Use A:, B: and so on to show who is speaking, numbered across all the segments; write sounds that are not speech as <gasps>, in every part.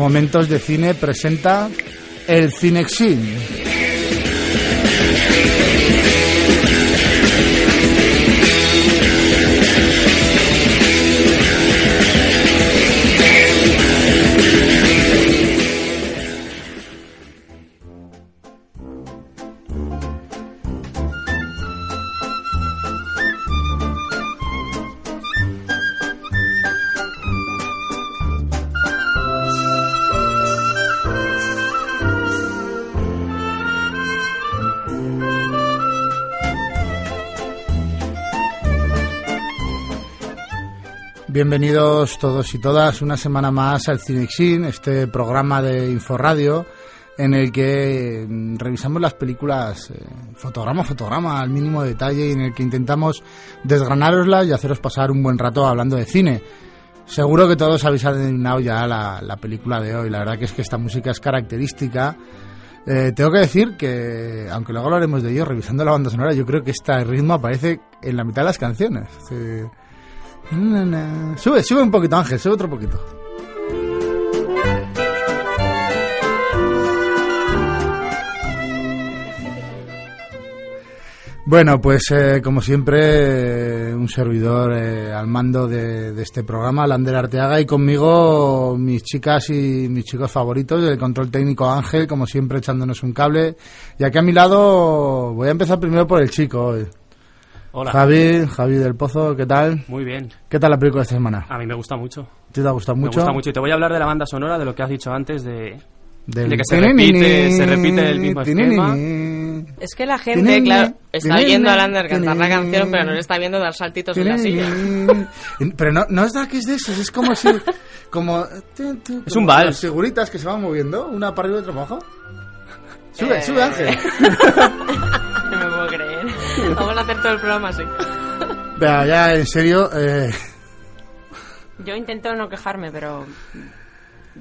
A: Momentos de Cine presenta el Cinexin. Bienvenidos todos y todas una semana más al Cinexin, este programa de Inforradio en el que mm, revisamos las películas eh, fotograma a fotograma al mínimo detalle y en el que intentamos desgranároslas y haceros pasar un buen rato hablando de cine. Seguro que todos habéis adivinado ya la, la película de hoy. La verdad que es que esta música es característica. Eh, tengo que decir que, aunque luego hablaremos de ello, revisando la banda sonora, yo creo que este ritmo aparece en la mitad de las canciones. Sube, sube un poquito, Ángel, sube otro poquito. Bueno, pues eh, como siempre, un servidor eh, al mando de, este programa, Lander Arteaga, y conmigo mis chicas y mis chicos favoritos, el control técnico Ángel, como siempre echándonos un cable. Y aquí a mi lado voy a empezar primero por el chico. hoy.
B: Hola.
A: Javi, Javi del Pozo, ¿qué tal?
B: Muy bien.
A: ¿Qué tal la película de esta semana?
B: A mí me gusta mucho.
A: ¿Te ha gustado mucho?
B: Me gusta mucho. Y te voy a hablar de la banda sonora, de lo que has dicho antes, de, que se repite, se repite el mismo esquema.
C: Es que la gente, claro, está oyendo a Lander cantar la canción, pero no le está viendo dar saltitos en la silla. <laughs>
A: Pero no, no es da que es de esos, es como si. Como,
B: Es un vals.
A: Las figuritas que se van moviendo, una para arriba y otra para abajo. Sube,
C: Eh.
A: sube, Ángel. <laughs> <laughs>
C: Vamos a hacer todo el programa así.
A: Vea, ya en serio, eh,
C: Yo intento no quejarme, pero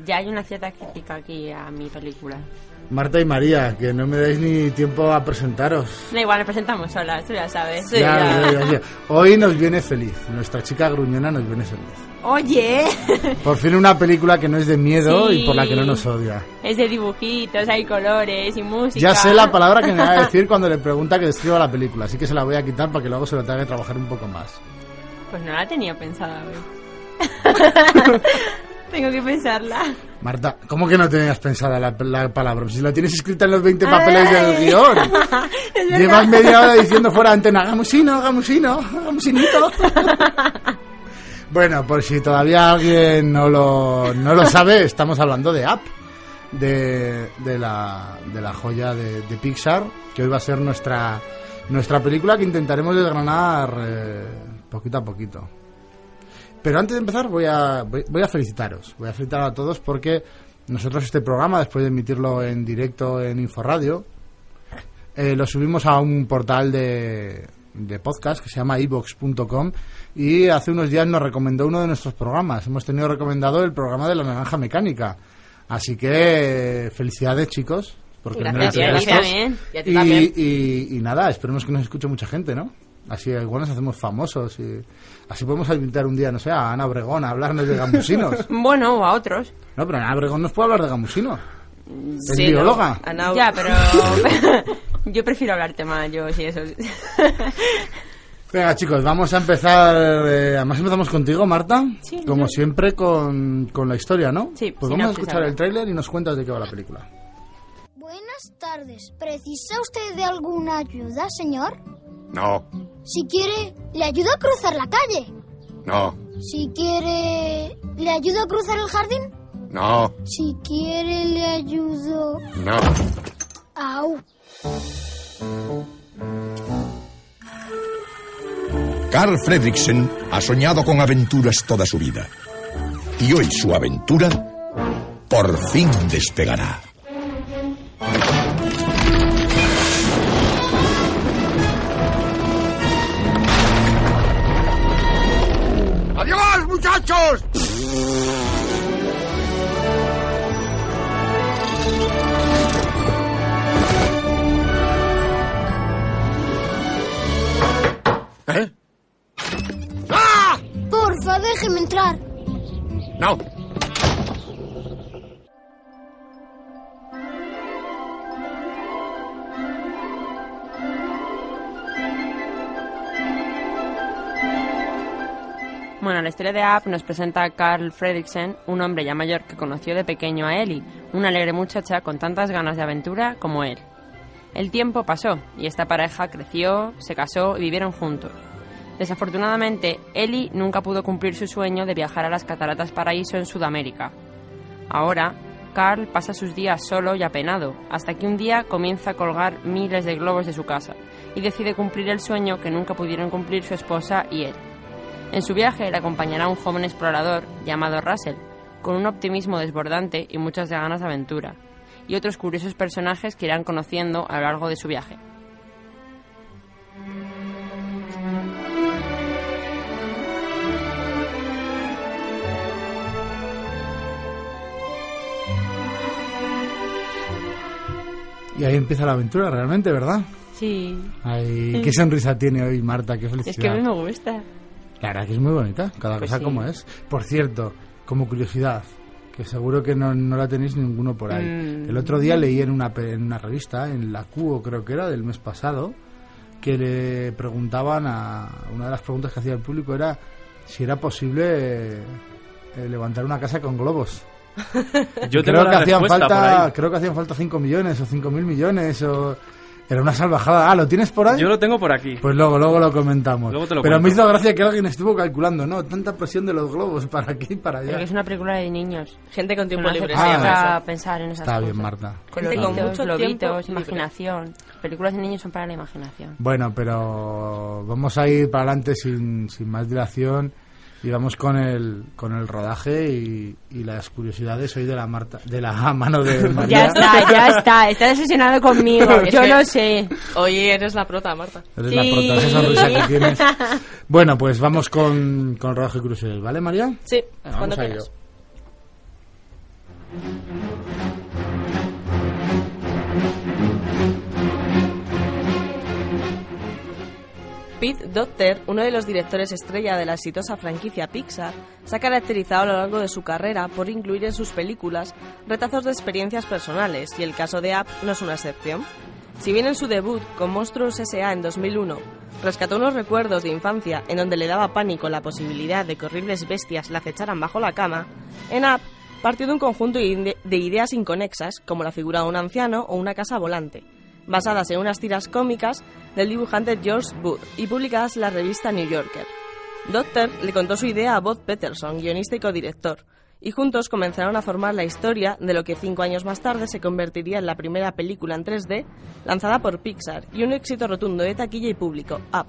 C: ya hay una cierta crítica aquí a mi película.
A: Marta y María, que no me dais ni tiempo a presentaros.
C: Da igual, nos presentamos solas, tú ya sabes. Sí,
A: Ya,
C: ya.
A: ya. Hoy nos viene feliz, nuestra chica gruñona nos viene feliz.
C: Oye,
A: Por fin una película que no es de miedo
C: Sí.
A: y por la que no nos odia.
C: es de dibujitos, hay colores y música.
A: Ya sé la palabra que me va a decir cuando le pregunta que describa la película, así que se la voy a quitar para que luego se lo tenga que trabajar un poco más.
C: Pues no la tenía pensada, güey. <laughs> Tengo que pensarla.
A: Marta, ¿cómo que no tenías pensada la, la palabra? Si la tienes escrita en los 20 papeles del
C: guion. <laughs>
A: Llevas media hora diciendo fuera de antena, gamusino, gamusino, gamusinito. <laughs> bueno, por si todavía alguien no lo, no lo sabe, estamos hablando de Up, de, de, la, de la joya de, de Pixar, que hoy va a ser nuestra, nuestra película que intentaremos desgranar eh, poquito a poquito. Pero antes de empezar voy a, voy, voy a felicitaros. Voy a felicitar a todos porque nosotros este programa, después de emitirlo en directo en Inforadio, eh, lo subimos a un portal de, de podcast que se llama ibox.com y hace unos días nos recomendó uno de nuestros programas. Hemos tenido recomendado el programa de la naranja mecánica. Así que felicidades chicos. Porque
C: Gracias, y
A: nada, esperemos que nos escuche mucha gente, ¿no? Así igual nos hacemos famosos y así podemos invitar un día, no sé, a Ana Obregón a hablarnos de gamusinos. <laughs>
C: Bueno, o a otros.
A: No, pero Ana Obregón nos puede hablar de gamusinos. Es
C: Sí, ¿no?
A: bióloga.
C: Ya, pero <laughs> yo prefiero hablar tema yo sí eso. <laughs>
A: Venga, chicos, vamos a empezar. eh, además, empezamos contigo, Marta.
C: Sí,
A: Como
C: sí.
A: siempre, con, con la historia, ¿no?
C: Sí,
A: Pues vamos a escuchar
C: ahora.
A: el tráiler y nos cuentas de qué va la película.
D: Buenas tardes. ¿Precisa usted de alguna ayuda, señor?
E: No,
D: Si quiere, le ayudo a cruzar la calle.
E: no,
D: Si quiere, le ayudo a cruzar el jardín.
E: no,
D: Si quiere, le ayudo.
E: no.
D: Au.
F: Carl Fredricksen ha soñado con aventuras toda su vida. Y hoy su aventura por fin despegará.
E: Muchachos! ¿Eh? ¡Ah!
D: Porfa, déjeme entrar.
E: No.
C: Bueno, la historia de App nos presenta a Carl Fredricksen, un hombre ya mayor que conoció de pequeño a Ellie, una alegre muchacha con tantas ganas de aventura como él. El tiempo pasó y esta pareja creció, se casó y vivieron juntos. Desafortunadamente, Ellie nunca pudo cumplir su sueño de viajar a las Cataratas Paraíso en Sudamérica. Ahora, Carl pasa sus días solo y apenado, hasta que un día comienza a colgar miles de globos de su casa y decide cumplir el sueño que nunca pudieron cumplir su esposa y él. En su viaje le acompañará un joven explorador llamado Russell, con un optimismo desbordante y muchas ganas de aventura, y otros curiosos personajes que irán conociendo a lo largo de su viaje.
A: Y ahí empieza la aventura, realmente, ¿verdad?
C: Sí,
A: Ay, <laughs> qué sonrisa tiene hoy Marta, qué felicidad.
C: es que a mí me gusta.
A: La verdad que es muy bonita, cada
C: Pues
A: cosa
C: sí.
A: como es. Por cierto, como curiosidad, que seguro que no, no la tenéis ninguno por ahí.
C: Mm.
A: El otro día leí en una, en una revista, en la QO creo que era, del mes pasado, que le preguntaban a... Una de las preguntas que hacía el público era si era posible eh, levantar una casa con globos.
B: Yo
A: creo
B: tengo
A: que
B: la
A: hacían falta
B: ahí.
A: creo que hacían falta 5 millones o 5 mil millones o era una salvajada ah lo tienes por ahí
B: Yo lo tengo por aquí.
A: pues luego luego lo comentamos
B: Luego te lo
A: pero me
B: cuento.
A: hizo gracia que alguien estuvo calculando no tanta presión de los globos para aquí y para allá
C: que es una película de niños.
G: Gente con tiempo
C: No
G: libre
A: Ah,
G: se llama
C: pensar en esas
A: está
C: cosas.
A: bien Marta
G: Gente con mucho
C: globitos,
G: tiempo libre.
C: imaginación. Películas de niños son para la imaginación.
A: bueno pero vamos a ir para adelante sin, sin más dilación y vamos con el con el rodaje y, y las curiosidades hoy de la Marta de la <laughs> mano de <laughs> María
C: Ya está, ya está. Está decepcionado conmigo. Yo lo sé.
G: Hoy eres la prota, Marta.
A: Eres
C: Sí.
A: la prota, esa sonrisa que tienes. <laughs> Bueno, pues vamos con, con el rodaje y curiosidades, ¿vale, María?
G: Sí,
A: Vamos
G: cuando
A: a ello.
G: Pete Docter, uno de los directores estrella de la exitosa franquicia Pixar, se ha caracterizado a lo largo de su carrera por incluir en sus películas retazos de experiencias personales, y el caso de App no es una excepción. Si bien en su debut con Monstruos S.A. en 2001 rescató unos recuerdos de infancia en donde le daba pánico la posibilidad de que horribles bestias la acecharan bajo la cama, en App partió de un conjunto de de ideas inconexas, como la figura de un anciano o una casa volante, basadas en unas tiras cómicas del dibujante George Booth y publicadas en la revista New Yorker. Doctor le contó su idea a Bob Peterson, guionista y codirector, y juntos comenzaron a formar la historia de lo que cinco años más tarde se convertiría en la primera película en 3D lanzada por Pixar y un éxito rotundo de taquilla y público, Up.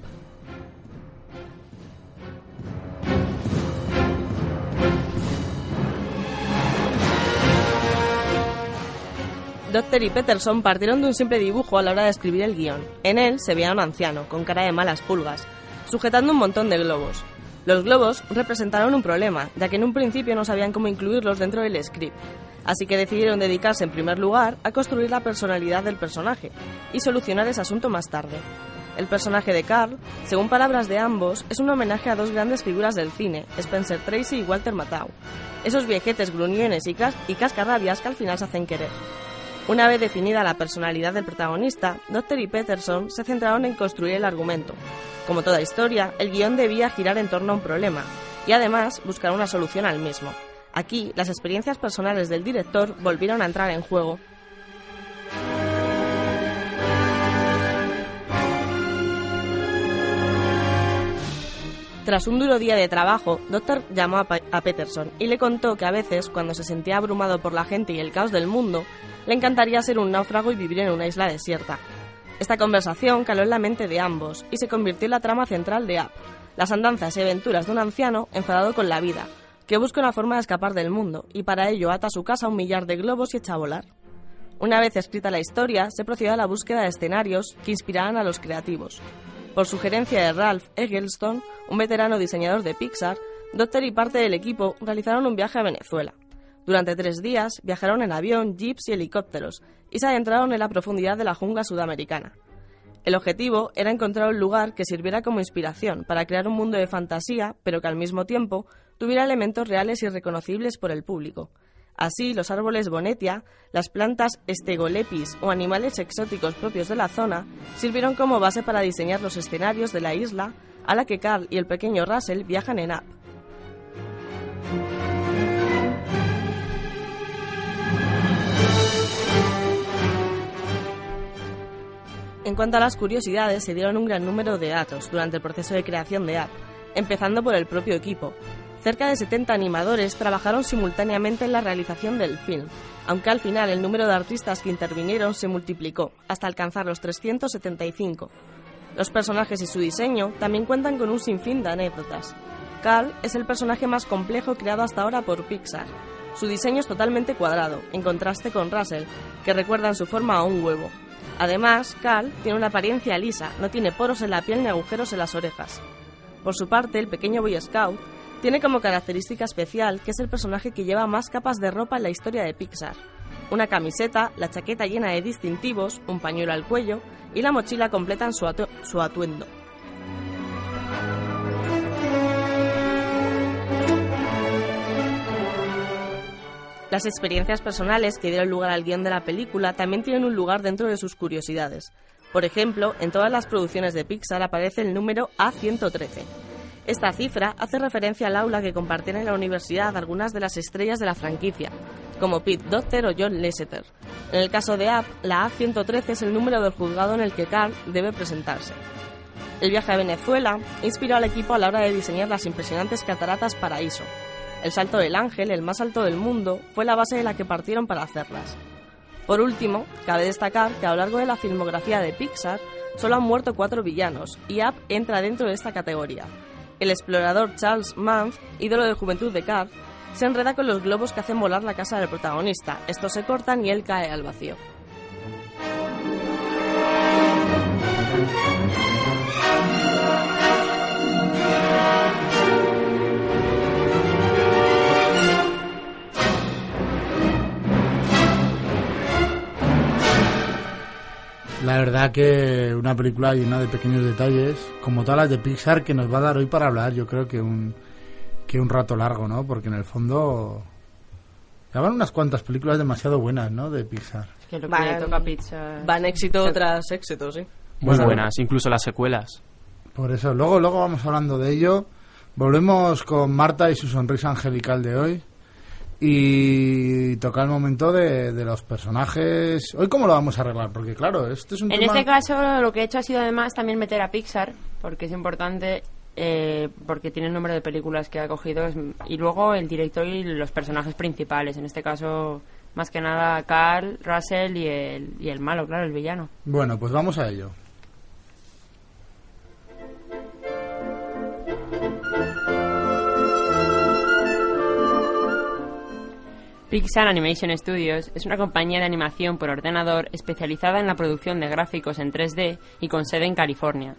G: Doctor y Peterson partieron de un simple dibujo a la hora de escribir el guion. En él se veía un anciano, con cara de malas pulgas, sujetando un montón de globos. Los globos representaron un problema, ya que en un principio no sabían cómo incluirlos dentro del script, así que decidieron dedicarse en primer lugar a construir la personalidad del personaje y solucionar ese asunto más tarde. El personaje de Carl, según palabras de ambos, es un homenaje a dos grandes figuras del cine, Spencer Tracy y Walter Matthau, esos viejetes gruñones y, y cascarrabias que al final se hacen querer. Una vez definida la personalidad del protagonista, Doctor y Peterson se centraron en construir el argumento. Como toda historia, el guion debía girar en torno a un problema y además buscar una solución al mismo. Aquí, las experiencias personales del director volvieron a entrar en juego. Tras un duro día de trabajo, Doctor llamó a, Peterson y le contó que a veces, cuando se sentía abrumado por la gente y el caos del mundo, le encantaría ser un náufrago y vivir en una isla desierta. Esta conversación caló en la mente de ambos y se convirtió en la trama central de Up, las andanzas y aventuras de un anciano enfadado con la vida, que busca una forma de escapar del mundo y para ello ata a su casa un millar de globos y echa a volar. Una vez escrita la historia, se procedió a la búsqueda de escenarios que inspiraran a los creativos. Por sugerencia de Ralph Eggleston, un veterano diseñador de Pixar, Doctor y parte del equipo realizaron un viaje a Venezuela. Durante tres días viajaron en avión, jeeps y helicópteros y se adentraron en la profundidad de la jungla sudamericana. El objetivo era encontrar un lugar que sirviera como inspiración para crear un mundo de fantasía, pero que al mismo tiempo tuviera elementos reales y reconocibles por el público. Así, los árboles bonetia, las plantas estegolepis o animales exóticos propios de la zona sirvieron como base para diseñar los escenarios de la isla a la que Carl y el pequeño Russell viajan en Up. En cuanto a las curiosidades, se dieron un gran número de datos durante el proceso de creación de Up, empezando por el propio equipo. Cerca de 70 animadores trabajaron simultáneamente en la realización del film, aunque al final el número de artistas que intervinieron se multiplicó, hasta alcanzar los 375. Los personajes y su diseño también cuentan con un sinfín de anécdotas. Carl es el personaje más complejo creado hasta ahora por Pixar. Su diseño es totalmente cuadrado, en contraste con Russell, que recuerda en su forma a un huevo. Además, Carl tiene una apariencia lisa, no tiene poros en la piel ni agujeros en las orejas. Por su parte, el pequeño Boy Scout tiene como característica especial que es el personaje que lleva más capas de ropa en la historia de Pixar. Una camiseta, la chaqueta llena de distintivos, un pañuelo al cuello y la mochila completan su, su atuendo. Las experiencias personales que dieron lugar al guion de la película también tienen un lugar dentro de sus curiosidades. Por ejemplo, en todas las producciones de Pixar aparece el número A113. Esta cifra hace referencia al aula que compartían en la universidad algunas de las estrellas de la franquicia, como Pete Docter o John Lasseter. En el caso de App, la A113 es el número del juzgado en el que Carl debe presentarse. El viaje a Venezuela inspiró al equipo a la hora de diseñar las impresionantes cataratas Paraíso. El salto del ángel, el más alto del mundo, fue la base de la que partieron para hacerlas. Por último, cabe destacar que a lo largo de la filmografía de Pixar solo han muerto cuatro villanos, y App entra dentro de esta categoría. El explorador Charles Mance, ídolo de juventud de Carl, se enreda con los globos que hacen volar la casa del protagonista. Estos se cortan y él cae al vacío.
A: La verdad que una película llena de pequeños detalles, como todas las de Pixar, que nos va a dar hoy para hablar, yo creo que un, que un rato largo, ¿no? Porque en el fondo ya van unas cuantas películas demasiado buenas, ¿no? De Pixar.
C: Que lo que
G: Van-
C: le toca a Pixar.
G: Van éxito tras éxito, sí.
B: Muy
A: Bueno.
B: buenas, incluso las secuelas.
A: Por eso, luego, luego vamos hablando de ello. Volvemos con Marta y su sonrisa angelical de hoy. Y toca el momento de, de los personajes. ¿Hoy cómo lo vamos a arreglar? Porque claro, este es un
C: En
A: tema...
C: este caso, lo que he hecho ha sido además también meter a Pixar, porque es importante, eh, porque tiene el número de películas que ha cogido, y luego el director y los personajes principales. En este caso, más que nada, Carl, Russell y el, y el malo, claro, el villano.
A: Bueno, pues vamos a ello.
C: Pixar Animation Studios es una compañía de animación por ordenador especializada en la producción de gráficos en 3D y con sede en California.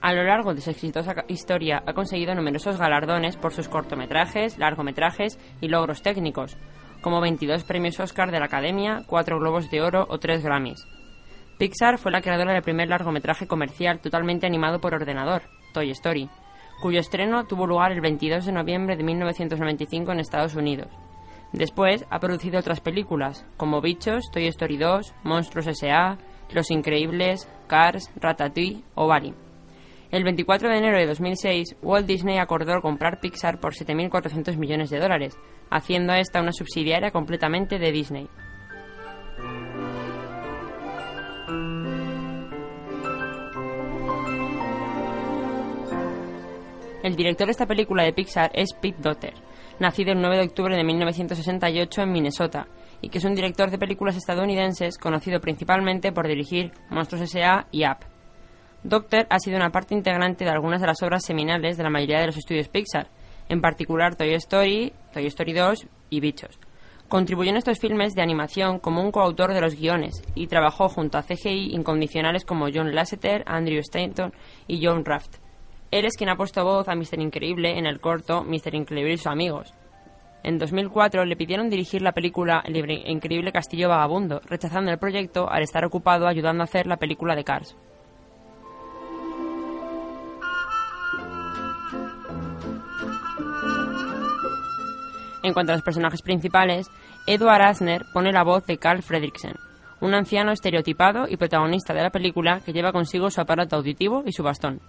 C: A lo largo de su exitosa historia ha conseguido numerosos galardones por sus cortometrajes, largometrajes y logros técnicos, como 22 premios Oscar de la Academia, 4 Globos de Oro o 3 Grammys. Pixar fue la creadora del primer largometraje comercial totalmente animado por ordenador, Toy Story, cuyo estreno tuvo lugar el 22 de noviembre de 1995 en Estados Unidos. Después ha producido otras películas, como Bichos, Toy Story 2, Monstruos S.A., Los Increíbles, Cars, Ratatouille o Bari. El 24 de enero de 2006, Walt Disney acordó comprar Pixar por 7.400 millones de dólares, haciendo a esta una subsidiaria completamente de Disney. El director de esta película de Pixar es Pete Dotter, nacido el 9 de octubre de 1968 en Minnesota, y que es un director de películas estadounidenses conocido principalmente por dirigir Monstruos S.A. y Up. Doctor ha sido una parte integrante de algunas de las obras seminales de la mayoría de los estudios Pixar, en particular Toy Story, Toy Story 2 y Bichos. Contribuyó en estos filmes de animación como un coautor de los guiones y trabajó junto a CGI incondicionales como John Lasseter, Andrew Stanton y John Raft. Él es quien ha puesto voz a Mr. Increíble en el corto Mr. Increíble y sus amigos. En 2004 le pidieron dirigir la película El Increíble Castillo Vagabundo, rechazando el proyecto al estar ocupado ayudando a hacer la película de Cars. En cuanto a los personajes principales, Edward Asner pone la voz de Carl Fredricksen, un anciano estereotipado y protagonista de la película que lleva consigo su aparato auditivo y su bastón.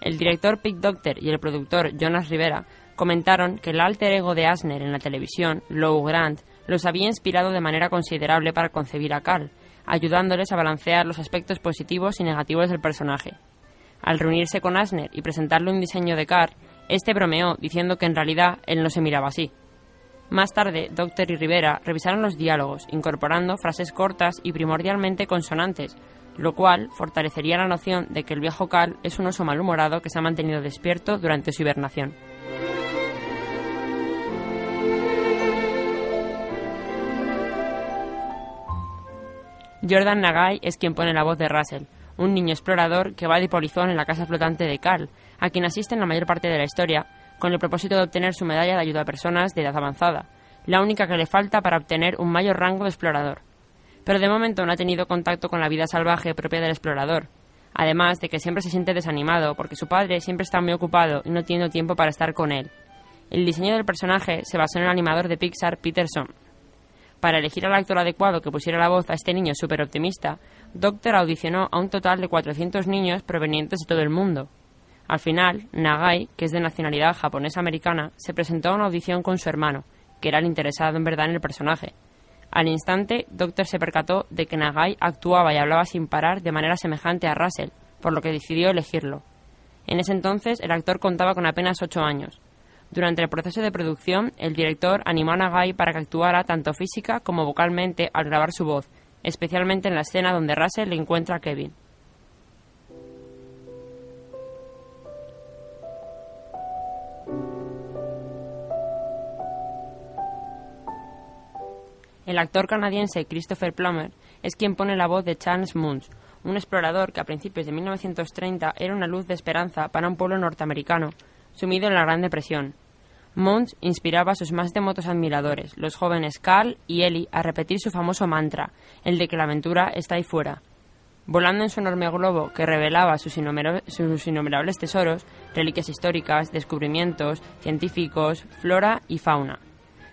C: El director Pete Docter y el productor Jonas Rivera comentaron que el alter ego de Asner en la televisión, Lou Grant, los había inspirado de manera considerable para concebir a Carl, ayudándoles a balancear los aspectos positivos y negativos del personaje. Al reunirse con Asner y presentarle un diseño de Carl, este bromeó diciendo que en realidad él no se miraba así. Más tarde, Doctor y Rivera revisaron los diálogos, incorporando frases cortas y primordialmente consonantes, lo cual fortalecería la noción de que el viejo Carl es un oso malhumorado que se ha mantenido despierto durante su hibernación. Jordan Nagai es quien pone la voz de Russell, un niño explorador que va de polizón en la casa flotante de Carl, a quien asiste en la mayor parte de la historia, con el propósito de obtener su medalla de ayuda a personas de edad avanzada, la única que le falta para obtener un mayor rango de explorador. Pero de momento no ha tenido contacto con la vida salvaje propia del explorador, además de que siempre se siente desanimado porque su padre siempre está muy ocupado y no tiene tiempo para estar con él. El diseño del personaje se basó en el animador de Pixar Peterson. Para elegir al actor adecuado que pusiera la voz a este niño súper optimista, Doctor audicionó a un total de 400 niños provenientes de todo el mundo. Al final, Nagai, que es de nacionalidad japonesa-americana, se presentó a una audición con su hermano, que era el interesado en verdad en el personaje. Al instante, Doctor se percató de que Nagai actuaba y hablaba sin parar de manera semejante a Russell, por lo que decidió elegirlo. En ese entonces, el actor contaba con apenas ocho años. Durante el proceso de producción, el director animó a Nagai para que actuara tanto física como vocalmente al grabar su voz, especialmente en la escena donde Russell le encuentra a Kevin. El actor canadiense Christopher Plummer es quien pone la voz de Charles Munch, un explorador que a principios de 1930 era una luz de esperanza para un pueblo norteamericano, sumido en la Gran Depresión. Munch inspiraba a sus más devotos admiradores, los jóvenes Carl y Ellie, a repetir su famoso mantra, el de que la aventura está ahí fuera. Volando en su enorme globo que revelaba sus, sus innumerables tesoros, reliquias históricas, descubrimientos, científicos, flora y fauna.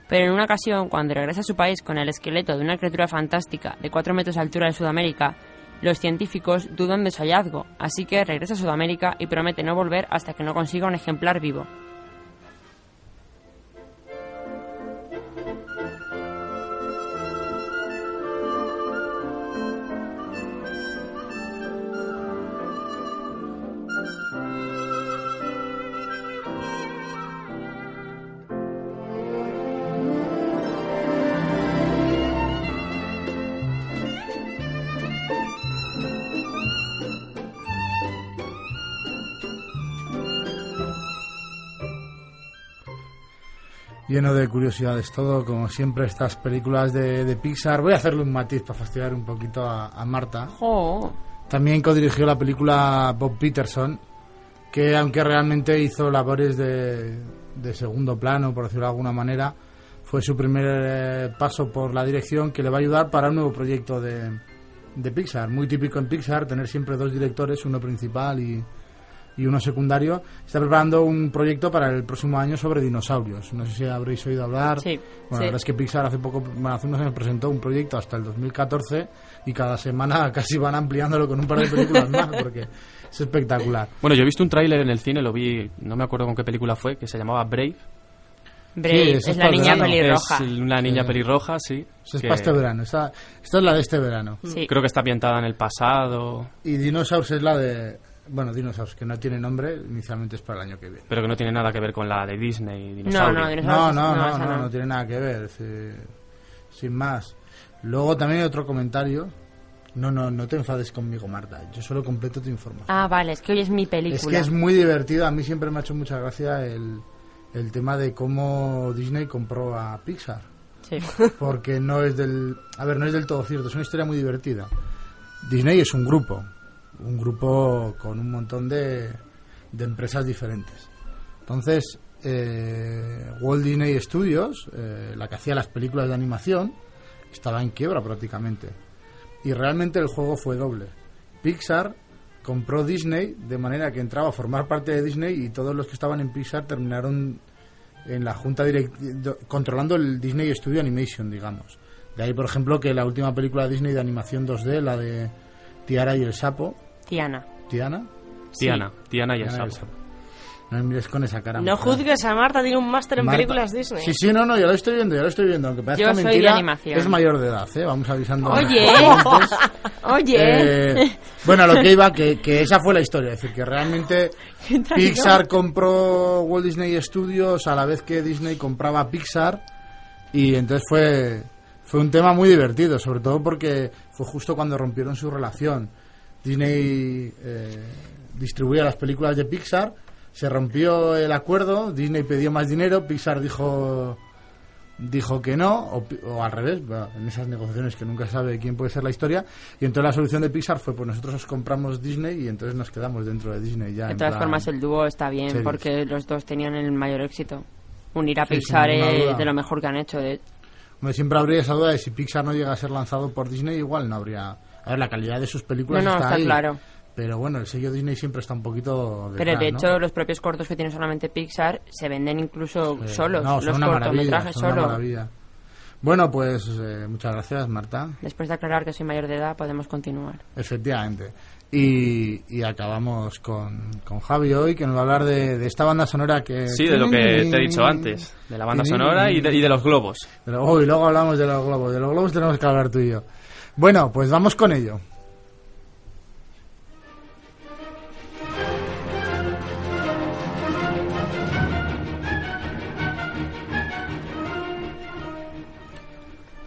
C: Pero en una ocasión, cuando regresa a su país con el esqueleto de una criatura fantástica de 4 metros de altura de Sudamérica, los científicos dudan de su hallazgo, así que regresa a Sudamérica y promete no volver hasta que no consiga un ejemplar vivo.
A: Lleno de curiosidades todo, como siempre estas películas de, Pixar. Voy a hacerle un matiz para fastidiar un poquito a, Marta. También codirigió la película Bob Peterson, que aunque realmente hizo labores de, segundo plano, por decirlo de alguna manera, fue su primer eh, paso por la dirección que le va a ayudar para un nuevo proyecto de, de Pixar. Muy típico en Pixar tener siempre dos directores, uno principal y, y uno secundario, está preparando un proyecto para el próximo año sobre dinosaurios. No sé si habréis oído hablar.
C: Sí.
A: Bueno,
G: Sí.
A: la verdad es que Pixar hace poco, bueno, hace unos años presentó un proyecto hasta el 2014 y cada semana <laughs> casi van ampliándolo con un par de películas más porque es espectacular.
B: Bueno, yo he visto un tráiler en el cine, lo vi, no me acuerdo con qué película fue, que se llamaba Brave.
C: Brave,
A: Sí,
C: es,
A: es
C: la niña
A: verano.
C: pelirroja.
B: Es una niña
A: Sí.
B: pelirroja, sí.
A: Eso es
B: que
A: para este verano. Esta, esta es la de este verano.
C: Sí.
B: Creo que está ambientada en el pasado,
A: Y Dinosaurs es la de... Bueno, Dinosaurs, que no tiene nombre, inicialmente es para el año que viene.
B: pero que no tiene nada que ver con la de Disney.
C: No, no,
A: No,
C: dinosaurios,
A: no, no,
C: esa
A: no, no tiene nada que ver. sí, sin más. Luego también hay otro comentario. No, no, no te enfades conmigo, Marta. Yo solo completo tu información.
C: Ah, vale, es que hoy es mi película.
A: es que es muy divertido. A mí siempre me ha hecho mucha gracia el, el tema de cómo Disney compró a Pixar.
C: Sí. <laughs>
A: Porque no es del... A ver, no es del todo cierto. Es una historia muy divertida. Disney es un grupo. Un grupo con un montón de, de empresas diferentes. Entonces, eh, Walt Disney Studios, eh, la que hacía las películas de animación, estaba en quiebra prácticamente. Y realmente el juego fue doble. Pixar compró Disney de manera que entraba a formar parte de Disney y todos los que estaban en Pixar terminaron en la junta directiva controlando el Disney Studio Animation, digamos. De ahí, por ejemplo, que la última película de Disney de animación 2D, la de Tiara y el sapo,
C: Tiana.
A: Tiana,
B: Tiana, Tiana y el
A: Tiana y
B: sapo.
A: No me mires con esa cara.
G: No
A: mujer.
G: juzgues a Marta, tiene un máster en
A: Marta-
G: películas Disney.
A: Sí, sí, no, no, ya lo estoy viendo, ya lo estoy viendo. Aunque parezca
C: Yo soy de
A: mentira,
C: animación.
A: es mayor de edad, ¿eh? Vamos avisando.
C: Oye, <laughs> <laughs> oye.
A: Eh, bueno, a lo que iba, que, que esa fue la historia. Es decir, que realmente <laughs> Pixar compró Walt Disney Studios a la vez que Disney compraba Pixar. Y entonces fue, fue un tema muy divertido, sobre todo porque fue justo cuando rompieron su relación. Disney eh, distribuía las películas de Pixar, se rompió el acuerdo, Disney pidió más dinero, Pixar dijo dijo que no, o, al revés, en esas negociaciones que nunca sabe quién puede ser la historia, y entonces la solución de Pixar fue, pues nosotros os compramos Disney y entonces nos quedamos dentro de Disney ya.
C: De todas
A: plan-
C: formas, el dúo está bien
A: series.
C: porque los dos tenían el mayor éxito. Unir a
A: Sí,
C: Pixar es de lo mejor que han hecho. De...
A: Siempre habría esa duda de si Pixar no llega a ser lanzado por Disney, igual no habría... A ver, la calidad de sus películas
C: No, no,
A: está,
C: está
A: ahí,
C: claro.
A: Pero bueno, el sello Disney siempre está un poquito
C: Pero de
A: ¿no?
C: hecho, los propios cortos que tiene solamente Pixar se venden incluso
A: Eh,
C: solos.
A: no, son
C: los
A: una
C: cortometrajes
A: son una
C: solo.
A: maravilla. Bueno, pues eh, muchas gracias, Marta.
C: Después de aclarar que soy mayor de edad, podemos continuar.
A: Efectivamente. Y, y acabamos con, con Javi hoy, que nos va a hablar de, de esta banda sonora que...
B: Sí, de lo que te he dicho antes, de la banda sonora y de, y de los globos.
A: Pero, oh, y luego hablamos de los globos. De los globos tenemos que hablar tú y yo. Bueno, pues vamos con ello.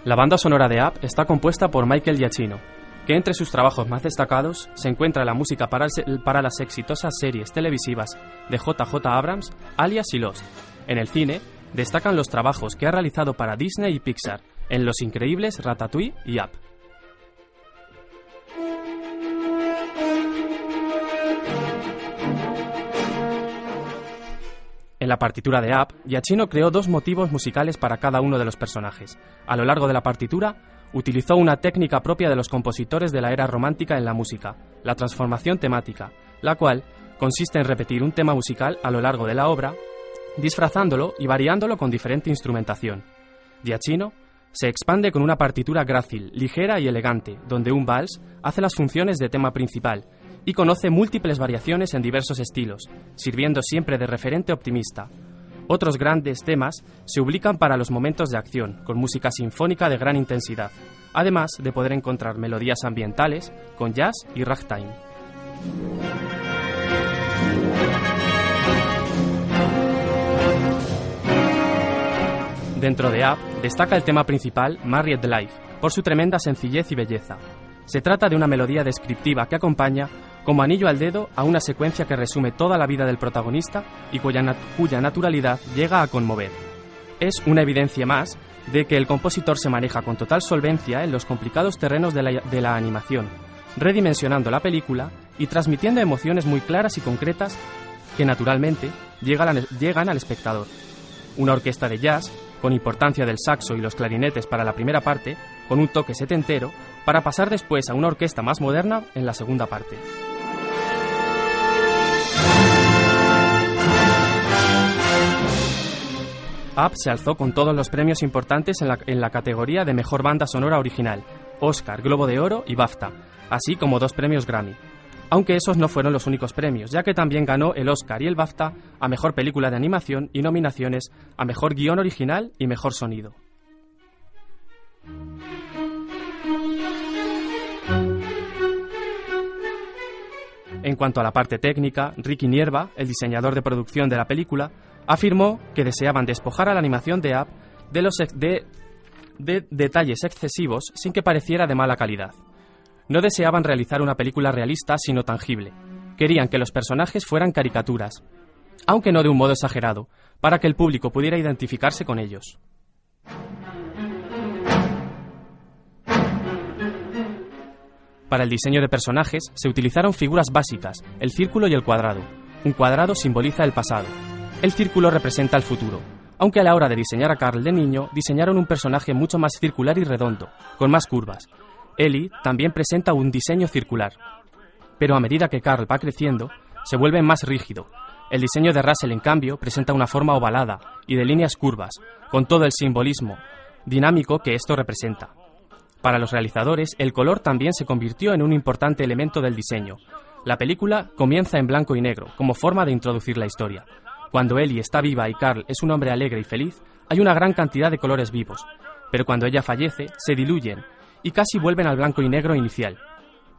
B: La banda sonora de Up está compuesta por Michael Giacchino, que entre sus trabajos más destacados se encuentra la música para, para las exitosas series televisivas de JJ Abrams, Alias y Lost. En el cine destacan los trabajos que ha realizado para Disney y Pixar en Los Increíbles, Ratatouille y Up. En la partitura de Up, Giacchino creó dos motivos musicales para cada uno de los personajes. A lo largo de la partitura, utilizó una técnica propia de los compositores de la era romántica en la música, la transformación temática, la cual consiste en repetir un tema musical a lo largo de la obra, disfrazándolo y variándolo con diferente instrumentación. Giacchino se expande con una partitura grácil, ligera y elegante, donde un vals hace las funciones de tema principal y conoce múltiples variaciones en diversos estilos, sirviendo siempre de referente optimista. Otros grandes temas se ubican para los momentos de acción, con música sinfónica de gran intensidad, además de poder encontrar melodías ambientales con jazz y ragtime. Dentro de Up destaca el tema principal Married Life, por su tremenda sencillez y belleza. Se trata de una melodía descriptiva que acompaña como anillo al dedo a una secuencia que resume toda la vida del protagonista y cuya, nat- cuya naturalidad llega a conmover. Es una evidencia más de que el compositor se maneja con total solvencia en los complicados terrenos de la, de la animación, redimensionando la película y transmitiendo emociones muy claras y concretas que naturalmente llegan al- llegan al espectador. Una orquesta de jazz, con importancia del saxo y los clarinetes para la primera parte, con un toque setentero, para pasar después a una orquesta más moderna en la segunda parte. Up se alzó con todos los premios importantes en la, en la categoría de Mejor Banda Sonora Original, Oscar, Globo de Oro y BAFTA, así como dos premios Grammy. Aunque esos no fueron los únicos premios, ya que también ganó el Oscar y el BAFTA a Mejor Película de Animación y nominaciones a Mejor Guión Original y Mejor Sonido. En cuanto a la parte técnica, Ricky Nierva, el diseñador de producción de la película, afirmó que deseaban despojar a la animación de App de los de, de detalles excesivos sin que pareciera de mala calidad. No deseaban realizar una película realista sino tangible. Querían que los personajes fueran caricaturas, aunque no de un modo exagerado, para que el público pudiera identificarse con ellos. Para el diseño de personajes se utilizaron figuras básicas, el círculo y el cuadrado. Un cuadrado simboliza el pasado. El círculo representa el futuro. Aunque a la hora de diseñar a Carl de niño, diseñaron un personaje mucho más circular y redondo, con más curvas. Ellie también presenta un diseño circular. Pero a medida que Carl va creciendo, se vuelve más rígido. El diseño de Russell, en cambio, presenta una forma ovalada y de líneas curvas, con todo el simbolismo dinámico que esto representa. Para los realizadores, el color también se convirtió en un importante elemento del diseño. La película comienza en blanco y negro, como forma de introducir la historia. Cuando Ellie está viva y Carl es un hombre alegre y feliz, hay una gran cantidad de colores vivos, pero cuando ella fallece, se diluyen y casi vuelven al blanco y negro inicial.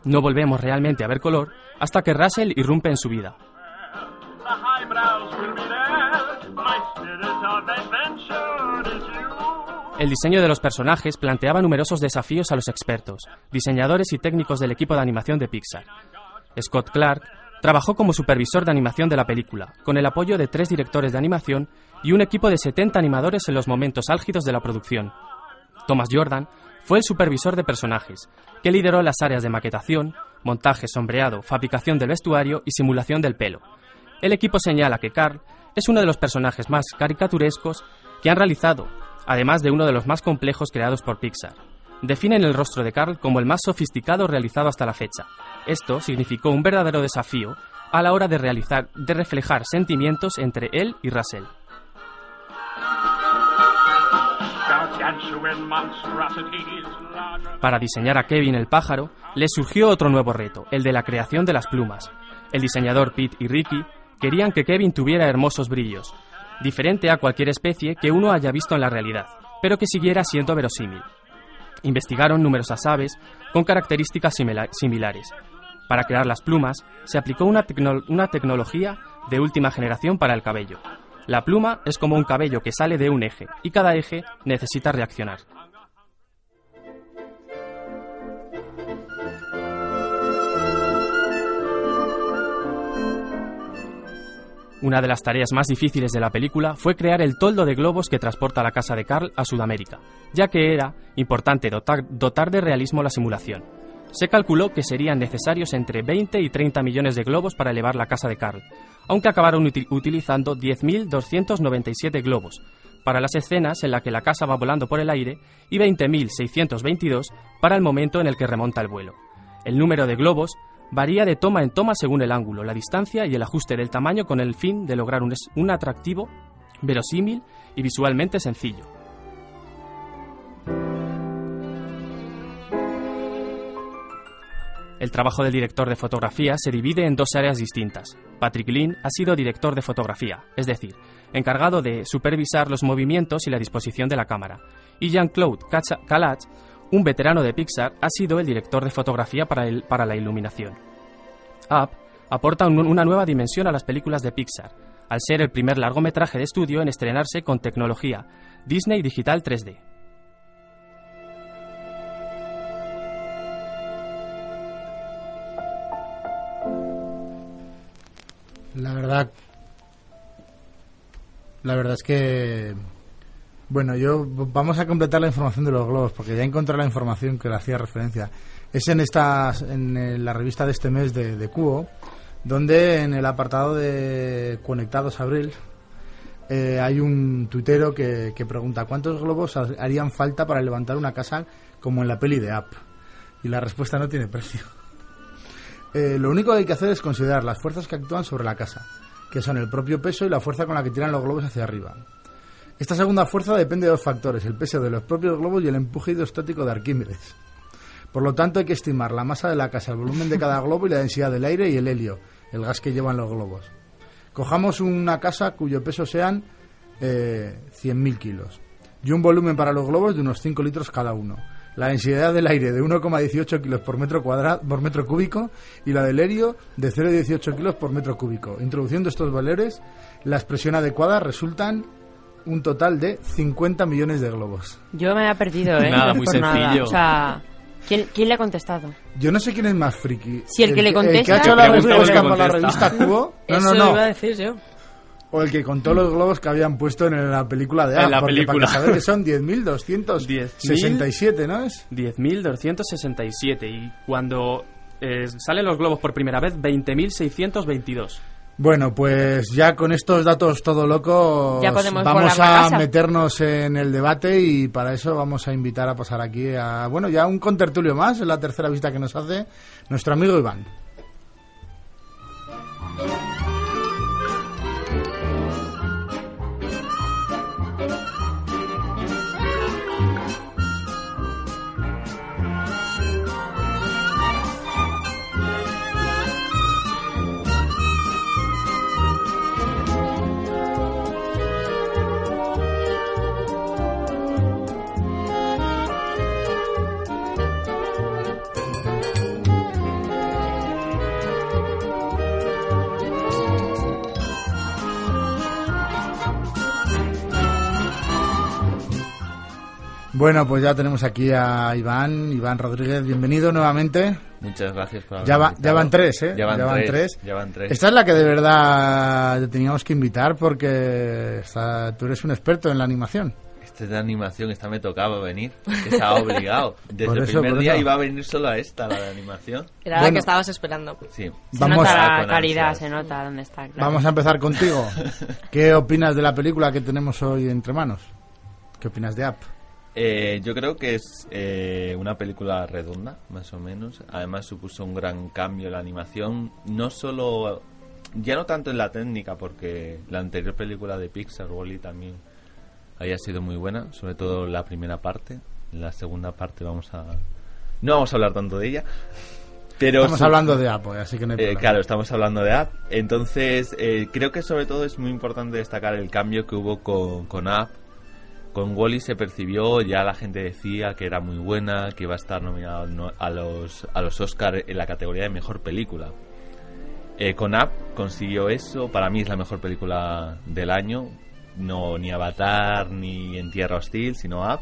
B: No volvemos realmente a ver color hasta que Russell irrumpe en su vida. El diseño de los personajes planteaba numerosos desafíos a los expertos, diseñadores y técnicos del equipo de animación de Pixar. Scott Clark trabajó como supervisor de animación de la película, con el apoyo de tres directores de animación y un equipo de 70 animadores en los momentos álgidos de la producción. Thomas Jordan fue el supervisor de personajes, que lideró las áreas de maquetación, montaje sombreado, fabricación del vestuario y simulación del pelo. El equipo señala que Carl es uno de los personajes más caricaturescos que han realizado, además de uno de los más complejos creados por Pixar. Definen el rostro de Carl como el más sofisticado realizado hasta la fecha. Esto significó un verdadero desafío a la hora de realizar, de reflejar sentimientos entre él y Russell. Para diseñar a Kevin el pájaro, le surgió otro nuevo reto, el de la creación de las plumas. El diseñador Pete y Ricky querían que Kevin tuviera hermosos brillos, diferente a cualquier especie que uno haya visto en la realidad, pero que siguiera siendo verosímil. Investigaron numerosas aves con características simila- similares. Para crear las plumas, se aplicó una tecnología de última generación para el cabello. La pluma es como un cabello que sale de un eje y cada eje necesita reaccionar. Una de las tareas más difíciles de la película fue crear el toldo de globos que transporta la casa de Carl a Sudamérica, ya que era importante dotar, de realismo la simulación. Se calculó que serían necesarios entre 20 y 30 millones de globos para elevar la casa de Carl, aunque acabaron uti- utilizando 10.297 globos para las escenas en las que la casa va volando por el aire y 20.622 para el momento en el que remonta el vuelo. El número de globos varía de toma en toma según el ángulo, la distancia y el ajuste del tamaño con el fin de lograr un, un atractivo, verosímil y visualmente sencillo. El trabajo del director de fotografía se divide en dos áreas distintas. Patrick Lynn ha sido director de fotografía, es decir, encargado de supervisar los movimientos y la disposición de la cámara. Y Jean-Claude Calach, un veterano de Pixar, ha sido el director de fotografía para, el- para la iluminación. Up aporta un- una nueva dimensión a las películas de Pixar, al ser el primer largometraje de estudio en estrenarse con tecnología Disney Digital 3D.
A: La verdad. La verdad es que. Bueno, yo vamos a completar la información de los globos porque ya encontré la información que le hacía referencia. Es en esta en la revista de este mes de, de Cubo, donde en el apartado de Conectados Abril eh, hay un tuitero que, pregunta cuántos globos ha- harían falta para levantar una casa como en la peli de App. Y la respuesta no tiene precio. Eh, lo único que hay que hacer es considerar las fuerzas que actúan sobre la casa, que son el propio peso y la fuerza con la que tiran los globos hacia arriba. Esta segunda fuerza depende de dos factores, el peso de los propios globos y el empuje hidrostático de Arquímedes. Por lo tanto, hay que estimar la masa de la casa, el volumen de cada globo y la densidad del aire y el helio, el gas que llevan los globos. Cojamos una casa cuyo peso sean eh, 100.000 kilos y un volumen para los globos de unos 5 litros cada uno. La densidad del aire de 1,18 kilos por metro, cuadrado, por metro cúbico y la del helio de 0,18 kilos por metro cúbico. Introduciendo estos valores, la expresión adecuada resultan un total de 50 millones de globos.
C: Yo me había perdido, ¿eh?
B: Nada,
C: No <laughs>
B: muy
C: por nada.
B: sencillo.
C: O sea, ¿quién, ¿quién le ha contestado?
A: Yo no sé quién es más friki.
C: Si el que le
A: El que
C: contesta-
A: ha hecho la revista,
B: el que
A: para la
B: contesta.
A: revista <laughs> Cubo. No,
G: Eso
A: no, no.
G: iba a decir yo.
A: O el que contó los globos que habían puesto en la película de
B: En
A: Up,
B: la
A: porque
B: película.
A: Para saber que son <laughs> 10.267, ¿no es?
B: 10.267 y cuando eh, salen los globos por primera vez, 20.622.
A: Bueno, pues ya con estos datos todo locos
C: podemos
A: vamos a meternos en el debate y para eso vamos a invitar a pasar aquí a, bueno, ya un contertulio más, es la tercera visita que nos hace nuestro amigo Iván. Bueno, pues ya tenemos aquí a Iván, Iván Rodríguez, bienvenido nuevamente.
H: Muchas gracias por
A: Ya,
H: haberme
A: va- ya van tres, ¿eh?
H: Ya van,
A: van
H: tres, Ya van tres.
A: Esta es la que de verdad te teníamos que invitar porque está- tú eres un experto en la animación.
H: Esta es de animación, esta me tocaba venir. Estaba obligado. <laughs> Desde
A: Por
H: el
A: eso,
H: primer día
A: eso.
H: iba a venir solo a esta, la de animación.
G: Era la
A: Bueno.
G: que estabas esperando.
H: Sí.
C: Se
A: Vamos
C: nota
H: a-
C: la calidad,
H: ansias.
C: se nota dónde está. claro.
A: Vamos a empezar contigo. <laughs> ¿Qué opinas de la película que tenemos hoy entre manos? ¿Qué opinas de Up?
H: Eh, yo creo que es eh, una película redonda, más o menos. Además supuso un gran cambio en la animación. No solo... Ya no tanto en la técnica, porque la anterior película de Pixar, Wall-E, también había sido muy buena. Sobre todo la primera parte. La segunda parte vamos a... No vamos a hablar tanto de ella. Pero
A: Estamos
H: su-
A: hablando de hoy, así que no hay
H: Eh, claro, estamos hablando de App. Entonces, eh, creo que sobre todo es muy importante destacar el cambio que hubo con, con App. Con Wally se percibió, ya la gente decía que era muy buena, que iba a estar nominada no- a los, a los Oscar en la categoría de mejor película. Eh, con App consiguió eso, para mí es la mejor película del año. No ni Avatar ni En Tierra Hostil, sino App.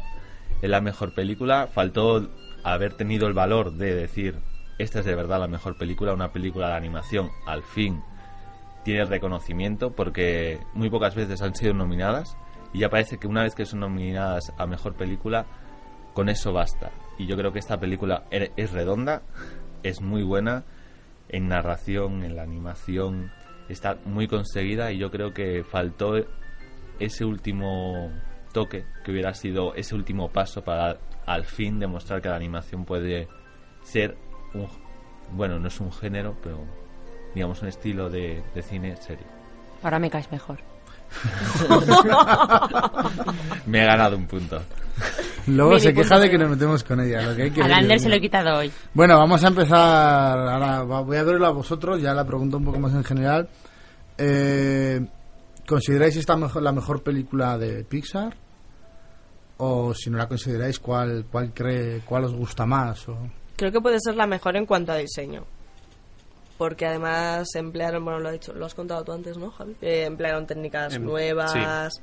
H: Es la mejor película. Faltó haber tenido el valor de decir, esta es de verdad la mejor película, una película de animación, al fin tiene reconocimiento, porque muy pocas veces han sido nominadas. Y ya parece que una vez que son nominadas a mejor película, con eso basta. Y yo creo que esta película er- es redonda, es muy buena en narración, en la animación, está muy conseguida y yo creo que faltó ese último toque, que hubiera sido ese último paso para al fin demostrar que la animación puede ser un, bueno, no es un género, pero digamos un estilo de, de cine serio.
C: Ahora me caes mejor. <laughs>
H: Me he ganado un punto.
A: Luego
C: Mini
A: se queja de que nos metemos con ella. Lo que hay que
C: Al Ander se lo he quitado hoy.
A: Bueno, vamos a empezar. Ahora voy a verlo a vosotros, ya la pregunto un poco más en general. Eh, ¿Consideráis esta mejor, la mejor película de Pixar? O si no la consideráis, ¿cuál, cuál, cree, cuál os gusta más? O...
G: Creo que puede ser la mejor en cuanto a diseño. Porque además emplearon, bueno, lo, has dicho, lo has contado tú antes, ¿no, Javi? Eh, emplearon técnicas
B: Em,
G: nuevas.
B: sí.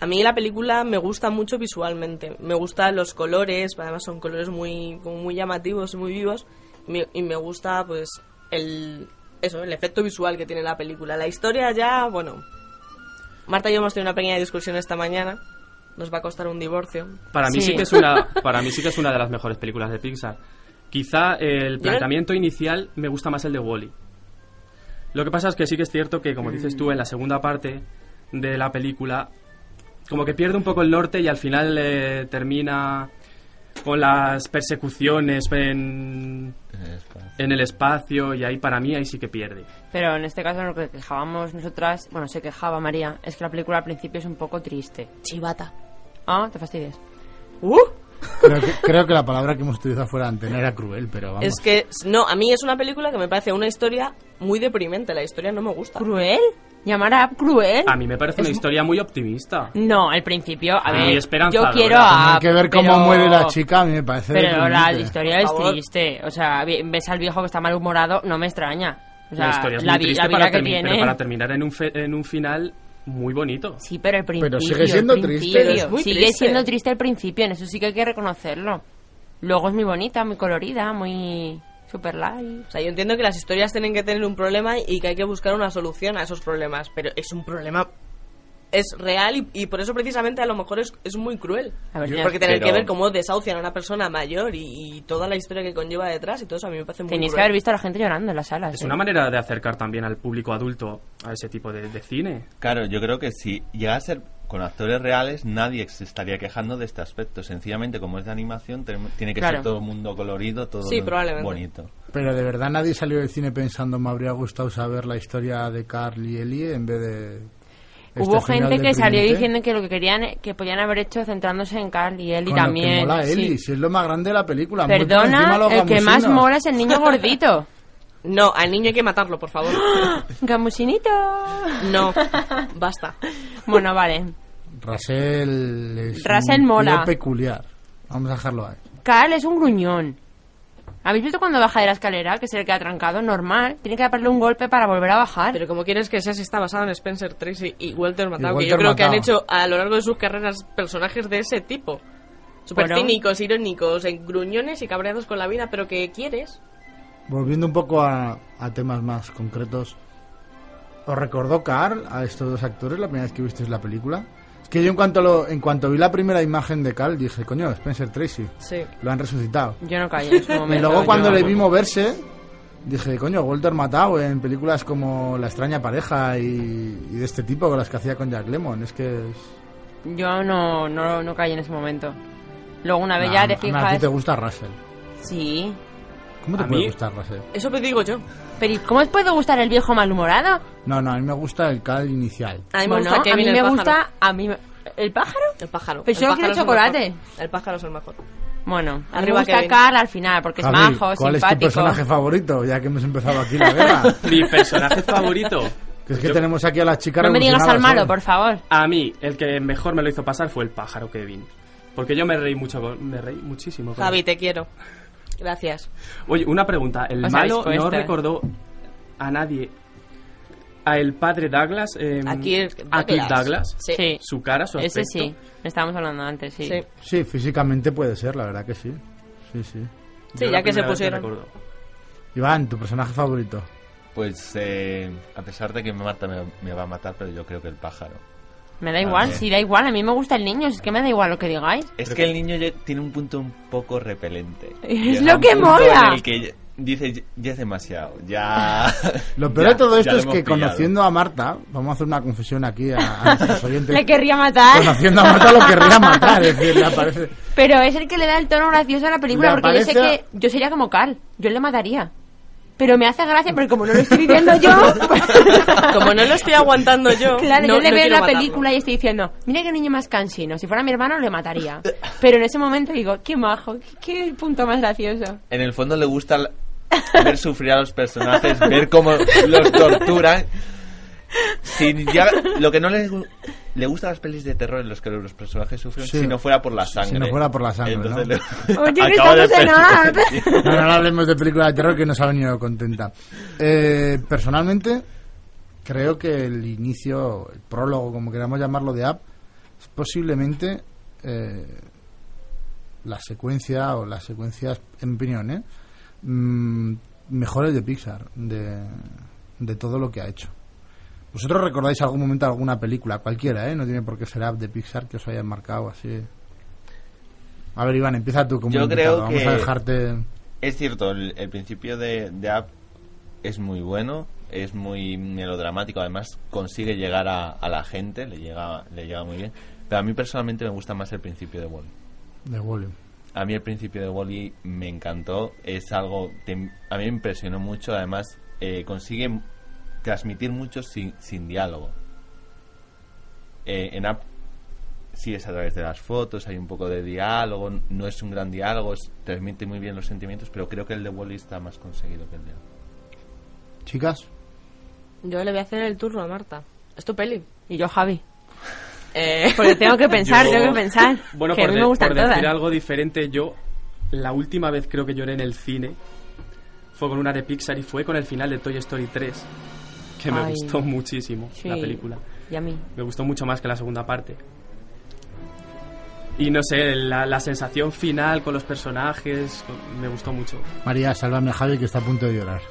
G: A mí la película me gusta mucho visualmente. Me gustan los colores, además son colores muy, como muy llamativos y muy vivos. Y me, y me gusta, pues, el, eso, el efecto visual que tiene la película. La historia ya, bueno. Marta y yo hemos tenido una pequeña discusión esta mañana. Nos va a costar un divorcio.
B: Para mí sí.
C: Sí.
B: que es una <laughs> para mí sí que es una de las mejores películas de Pixar. Quizá el planteamiento inicial me gusta más el de Wally. Lo que pasa es que sí que es cierto que como dices tú en la segunda parte de la película como que pierde un poco el norte y al final eh, termina con las persecuciones en, en el espacio y ahí para mí ahí sí que pierde.
C: Pero en este caso lo que quejábamos nosotras, bueno, se quejaba María, es que la película al principio es un poco triste.
G: Chivata.
C: Ah, te fastidies.
G: Uh,
A: Creo que, creo que la palabra que hemos utilizado fuera antes era cruel, pero vamos.
G: es que, no, a mí es una película que me parece una historia muy deprimente. La historia no me gusta.
C: ¿Cruel? ¿Llamar a cruel?
B: A mí me parece una historia muy optimista.
C: No, al principio, a
B: Muy
C: ver, yo quiero a
A: Hay que ver cómo
C: pero-
A: muere la chica, a mí me parece.
C: Pero la
A: deprimente.
C: historia
G: Por
C: es
G: favor.
C: triste. O sea, vi- ves al viejo que está malhumorado, no me extraña. O sea,
B: la historia es
C: la,
B: muy
C: vi-
B: triste
C: vida
B: para,
C: que
B: termi-
C: tiene.
B: pero para terminar en un, fe- en un final muy bonito.
C: Sí, pero el principio.
A: sigue siendo triste.
G: Es muy
C: sigue
G: triste.
C: siendo triste el principio, en eso sí que hay que reconocerlo. Luego es muy bonita, muy colorida, muy super light.
G: O sea, yo entiendo que las historias tienen que tener un problema y que hay que buscar una solución a esos problemas, pero es un problema es real y, y por eso precisamente a lo mejor es, es muy cruel.
C: A ver,
G: Porque tener
H: Pero-
G: que ver cómo desahucian a una persona mayor y, y toda la historia que conlleva detrás y todo eso a mí me parece muy
C: Tenéis que haber visto a la gente llorando en las salas.
B: Es
C: ¿eh?
B: una manera de acercar también al público adulto a ese tipo de, de cine.
H: Claro, yo creo que si llega a ser con actores reales, nadie se estaría quejando de este aspecto. Sencillamente, como es de animación, tiene que
C: Claro.
H: ser todo el mundo colorido, todo
G: Sí, probablemente.
H: bonito.
A: Pero de verdad nadie salió del cine pensando me habría gustado saber la historia de Carl y Ellie en vez de. Este
C: Hubo gente que salió diciendo que lo que querían, que podían haber hecho centrándose en Carl y Ellie
A: Con lo que
C: también. sí.
A: Ellie, si es lo más grande de la película.
C: Perdona, el que más mola es el niño gordito. <laughs>
G: No, al niño hay que matarlo, por favor. <gasps>
C: Gamusinito.
G: No, basta.
C: Bueno, vale.
A: Russell es
C: Russell
A: un
C: mola.
A: peculiar. Vamos a dejarlo ahí.
C: Carl es un gruñón. ¿Habéis visto cuando baja de la escalera que se le queda trancado? Normal. Tiene que darle un golpe para volver a bajar.
G: Pero como quieres que sea si está basado en Spencer Tracy y Walter Matthau, que yo creo que han hecho a lo largo de sus carreras personajes de ese tipo. Súper
C: Bueno.
G: cínicos, irónicos, en gruñones y cabreados con la vida, pero que quieres.
A: Volviendo un poco a, a temas más concretos. ¿Os recordó Carl a estos dos actores la primera vez que visteis la película? Que yo en cuanto, lo, en cuanto vi la primera imagen de Carl dije, coño, Spencer Tracy,
G: Sí.
A: lo han resucitado.
C: Yo no callé en su <laughs> momento.
A: Y luego cuando
C: yo-
A: le vi moverse, dije, coño, Walter Matthau en películas como La extraña pareja y, y de este tipo, con las que hacía con Jack Lemmon. Es que es...
C: Yo no, no, no caí en ese momento. Luego una vez
A: Nah,
C: ya te
A: a ti
C: fijas...
A: te gusta Russell.
C: Sí.
A: ¿Cómo te
B: A
A: puede
B: mí-
A: gustar Russell?
G: Eso me digo yo.
C: Pero ¿y ¿cómo os puede gustar el viejo malhumorado?
A: No, no, a mí me gusta el Carl inicial.
G: A mí me
C: Bueno,
G: gusta Kevin
C: a mí
G: el
C: me
G: pájaro.
C: gusta... A mí me- ¿El pájaro?
G: El pájaro.
C: Pero
G: El pájaro
C: quiero
G: es el
C: chocolate.
G: mejor. El pájaro es el mejor.
C: Bueno, a mí me
G: Arriba
C: gusta. Carl al final, porque es
A: Javi,
C: majo,
A: ¿cuál es tu
C: simpático.
A: personaje favorito? Ya que hemos empezado aquí la guerra. <laughs>
B: Mi personaje favorito.
A: Que es que
B: Yo-
A: tenemos aquí a la chica
C: No me digas al malo,
A: ¿sabes?
C: por favor.
B: A mí, el que mejor me lo hizo pasar fue el pájaro Kevin. Porque yo me reí mucho, con- me reí muchísimo.
G: Javi, te quiero. Gracias.
B: Oye, una pregunta. ¿El
C: Os
B: malo no
C: puesto.
B: recordó a nadie a el padre Douglas? eh,
G: A Kirk
B: a Kirk
G: Douglas.
B: Douglas?
G: Sí.
C: Sí.
B: Su cara, su aspecto.
C: Ese sí. Estábamos hablando antes, sí.
G: Sí.
A: Sí, físicamente puede ser, la verdad que sí. Sí, sí.
G: Sí,
B: Yo
G: ya que se pusieron.
A: Iván, tu personaje favorito.
H: Pues eh, a pesar de que Marta me, me va a matar, pero yo creo que el pájaro.
C: Me da igual,
H: Vale.
C: sí, da igual. A mí me gusta el niño, es que me da igual lo que digáis.
H: Es que el niño ya tiene un punto un poco repelente.
C: Es
H: Llega
C: lo que mola.
H: En el que dice, "Ya- es demasiado, ya... <laughs>
A: Lo peor
H: ya-
A: de todo esto es que
H: pillado".
A: conociendo a Marta, vamos a hacer una confesión aquí a, a nuestros <laughs> oyentes.
C: Le querría matar.
A: Conociendo a Marta lo querría matar, es decir, le aparece...
C: Pero es el que le da el tono gracioso a la película,
A: Le
C: porque yo sé
A: aparece-
C: que yo sería como Carl, yo le mataría. Pero me hace gracia porque como no lo estoy viviendo yo, <laughs>
G: Como no lo estoy aguantando yo,
C: claro,
G: no,
C: yo le
G: no
C: veo la
G: matarlo.
C: película y estoy diciendo, mira qué niño más cansino, si fuera mi hermano le mataría. Pero en ese momento digo, qué majo, qué, qué punto más gracioso.
H: En el fondo le gusta ver sufrir a los personajes, ver cómo los torturan. Si ya, lo que no le, gu- le gusta a las pelis de terror en los que los personajes sufren
A: Sí.
H: si no fuera por la sangre.
A: no fuera por la sangre,
H: Entonces
A: ¿no?
H: le-
C: Oye, <laughs> que
H: acabo de
C: en.
A: No, no, no hablemos de películas de terror que nos ha venido contenta. Eh, personalmente, creo que el inicio, el prólogo, como queramos llamarlo, de App, es posiblemente eh, la secuencia o las secuencias, en mi opinión, ¿eh? Mm, mejores de Pixar, de, de todo lo que ha hecho. ¿Vosotros recordáis algún momento alguna película, cualquiera, ¿eh? No tiene por qué ser App de Pixar que os haya marcado así. A ver, Iván, empieza tú como
H: Yo creo
A: Vamos
H: que-
A: a dejarte...
H: Es cierto, el, el principio de, de Up es muy bueno, es muy melodramático, además consigue llegar a, a la gente, le llega, le llega muy bien. Pero a mí personalmente me gusta más el principio de Wall.
A: De Wally.
H: a mí el principio de Wally me encantó. Es algo que a mí me impresionó mucho. Además, eh, consigue transmitir mucho sin, sin diálogo. Eh, en Up sí es a través de las fotos, hay un poco de diálogo. No es un gran diálogo, es- transmite muy bien los sentimientos, pero creo que el de Wally está más conseguido que el de.
A: Chicas,
G: Yo le voy a hacer el turno a Marta. Es tu peli.
C: Y yo, Javi.
G: Eh, <laughs>
C: Porque tengo que pensar, <laughs>
B: Yo-
C: tengo que pensar. <laughs>
B: Bueno,
C: que a
B: por,
C: mí
B: de-
C: me gustan
B: por
C: todas.
B: decir algo diferente, yo la última vez creo que lloré en el cine fue con una de Pixar y fue con el final de Toy Story 3, que me
C: Ay.
B: gustó muchísimo
C: Sí.
B: la película.
C: Y a mí.
B: Me gustó mucho más que la segunda parte. Y no sé, la, la sensación final con los personajes con- me gustó mucho.
A: María, sálvame a Javi que está a punto de llorar.